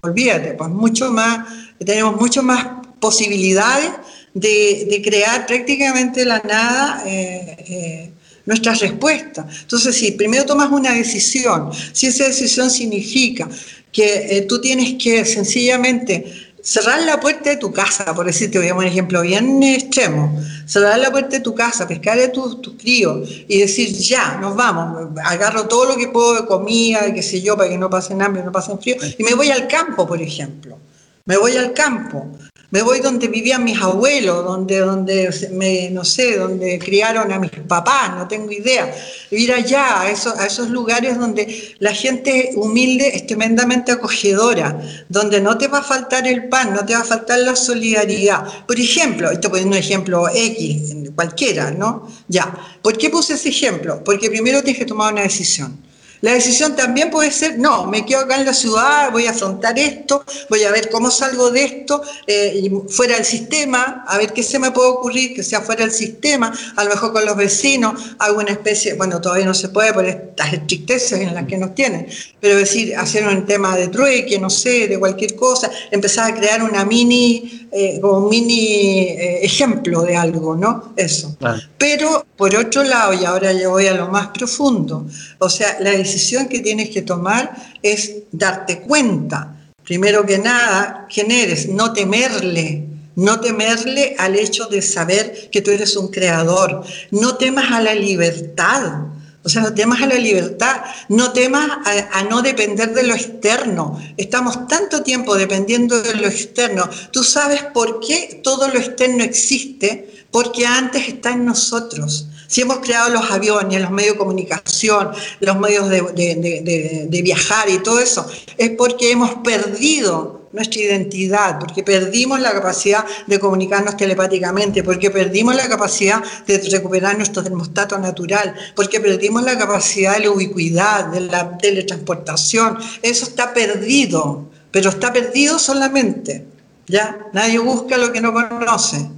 olvídate, pues mucho más, tenemos mucho más posibilidades de, crear prácticamente la nada eh, eh, nuestras respuestas. Entonces, si primero tomas una decisión, si esa decisión significa que eh, tú tienes que sencillamente cerrar la puerta de tu casa, por decirte, voy a un ejemplo bien extremo, cerrar la puerta de tu casa, pescar a tus tu críos y decir, ya, nos vamos, agarro todo lo que puedo de comida, qué sé yo, para que no pasen hambre, no pasen frío, y me voy al campo, por ejemplo. Me voy al campo me voy donde vivían mis abuelos, donde, donde me, no sé, donde criaron a mis papás, no tengo idea. Ir allá, a esos, a esos lugares donde la gente humilde es tremendamente acogedora, donde no te va a faltar el pan, no te va a faltar la solidaridad. Por ejemplo, esto poniendo un ejemplo X, cualquiera, ¿no? Ya. ¿Por qué puse ese ejemplo? Porque primero tienes que tomar una decisión. La decisión también puede ser, no, me quedo acá en la ciudad, voy a afrontar esto, voy a ver cómo salgo de esto, eh, fuera del sistema, a ver qué se me puede ocurrir, que sea fuera del sistema, a lo mejor con los vecinos, hago una especie, bueno, todavía no se puede por estas estrictezas en las que nos tienen, pero decir, hacer un tema de trueque, no sé, de cualquier cosa, empezar a crear una mini, eh, como mini eh, ejemplo de algo, ¿no? Eso. Pero, por otro lado, y ahora yo voy a lo más profundo, o sea, la decisión que tienes que tomar es darte cuenta, primero que nada, quién eres, no temerle, no temerle al hecho de saber que tú eres un creador, no temas a la libertad. O sea, no temas a la libertad, no temas a, no depender de lo externo. Estamos tanto tiempo dependiendo de lo externo. Tú sabes por qué todo lo externo existe, porque antes está en nosotros. Si hemos creado los aviones, los medios de comunicación, los medios de, viajar y todo eso, es porque hemos perdido nuestra identidad, porque perdimos la capacidad de comunicarnos telepáticamente, porque perdimos la capacidad de recuperar nuestro termostato natural, porque perdimos la capacidad de la ubicuidad, de la teletransportación. Eso está perdido, pero está perdido solamente. ¿ya? Nadie busca lo que no conoce.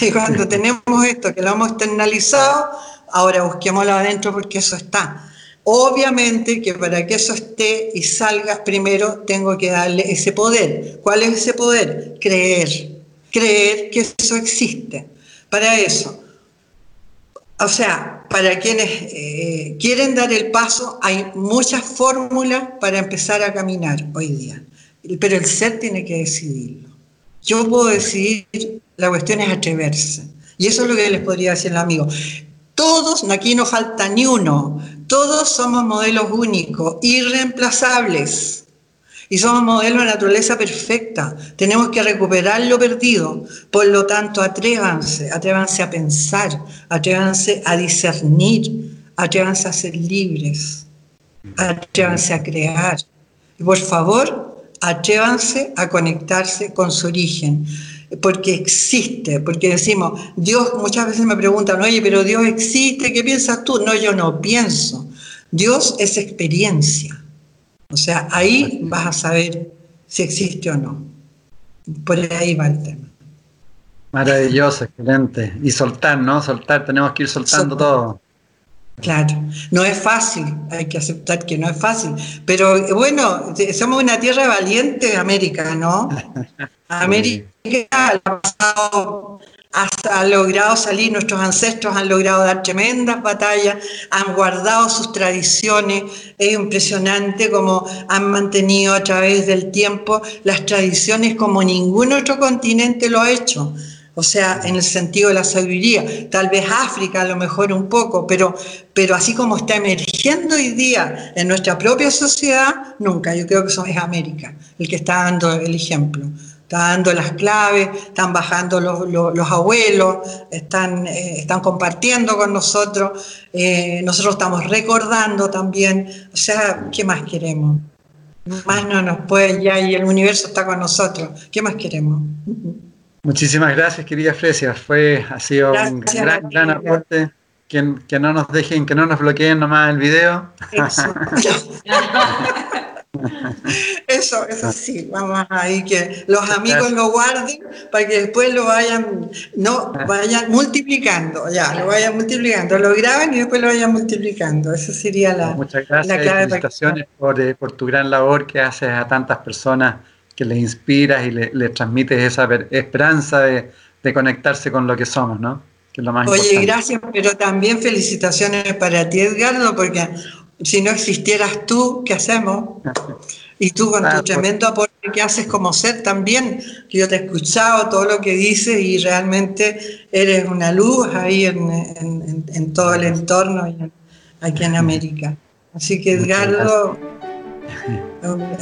Y cuando tenemos esto, que lo hemos externalizado, ahora busquémoslo adentro porque eso está. Obviamente que para que eso esté y salga, primero tengo que darle ese poder. ¿Cuál es ese poder? Creer. Creer que eso existe. Para eso. O sea, para quienes eh, quieren dar el paso, hay muchas fórmulas para empezar a caminar hoy día. Pero el ser tiene que decidirlo. Yo puedo decidir la cuestión es atreverse. Y eso es lo que les podría decir el amigo. Todos, aquí no falta ni uno, todos somos modelos únicos, irreemplazables. Y somos modelos de naturaleza perfecta. Tenemos que recuperar lo perdido. Por lo tanto, atrévanse, atrévanse a pensar, atrévanse a discernir, atrévanse a ser libres, atrévanse a crear. Y por favor, atrévanse a conectarse con su origen porque existe, porque decimos, Dios, muchas veces me preguntan, oye, pero Dios existe, ¿qué piensas tú? No, yo no pienso. Dios es experiencia. O sea, ahí vas a saber si existe o no. Por ahí va el tema. Maravilloso, excelente. Y soltar, ¿no? Soltar, tenemos que ir soltando todo. Claro, no es fácil, hay que aceptar que no es fácil, pero bueno, somos una tierra valiente, América, ¿no? América ha, ha logrado salir, nuestros ancestros han logrado dar tremendas batallas, han guardado sus tradiciones, es impresionante como han mantenido a través del tiempo las tradiciones como ningún otro continente lo ha hecho o sea, en el sentido de la sabiduría. Tal vez África a lo mejor un poco, pero, pero así como está emergiendo hoy día en nuestra propia sociedad, nunca. Yo creo que eso es América el que está dando el ejemplo. Está dando las claves, están bajando los, abuelos, están, eh, están compartiendo con nosotros, eh, nosotros estamos recordando también. O sea, ¿qué más queremos? Más no nos puede ya y el universo está con nosotros. ¿Qué más queremos? Muchísimas gracias, querida Fresia. Fue, ha sido un gran, gran aporte. Que, que, no nos dejen, que no nos bloqueen nomás el video. Eso, eso sí, vamos ahí que los amigos lo guarden para que después lo vayan, no, vayan multiplicando, ya, lo vayan multiplicando, lo graben y después lo vayan multiplicando. Esa sería la, Muchas gracias y felicitaciones por, eh, por, tu gran labor que haces a tantas personas que les inspiras y les le transmites esa esperanza de, de conectarse con lo que somos, ¿no? Oye, gracias, pero también felicitaciones para ti, Edgardo, porque si no existieras tú, ¿qué hacemos? Y tú con tu pues. tremendo aporte que haces como ser también, que yo te he escuchado todo lo que dices y realmente eres una luz ahí en, todo el entorno y aquí en América. Así que Edgardo,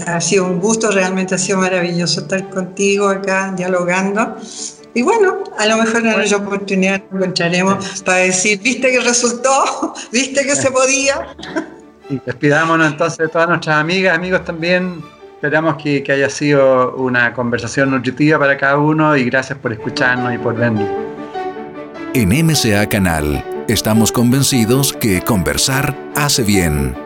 ha sido un gusto, realmente ha sido maravilloso estar contigo acá dialogando. Y bueno, a lo mejor en otra oportunidad nos encontraremos para decir, ¿viste que resultó? ¿Viste que se podía? Y despidámonos entonces de todas nuestras amigas, amigos también. Esperamos que, que, haya sido una conversación nutritiva para cada uno y gracias por escucharnos y por vernos. En MCA Canal estamos convencidos que conversar hace bien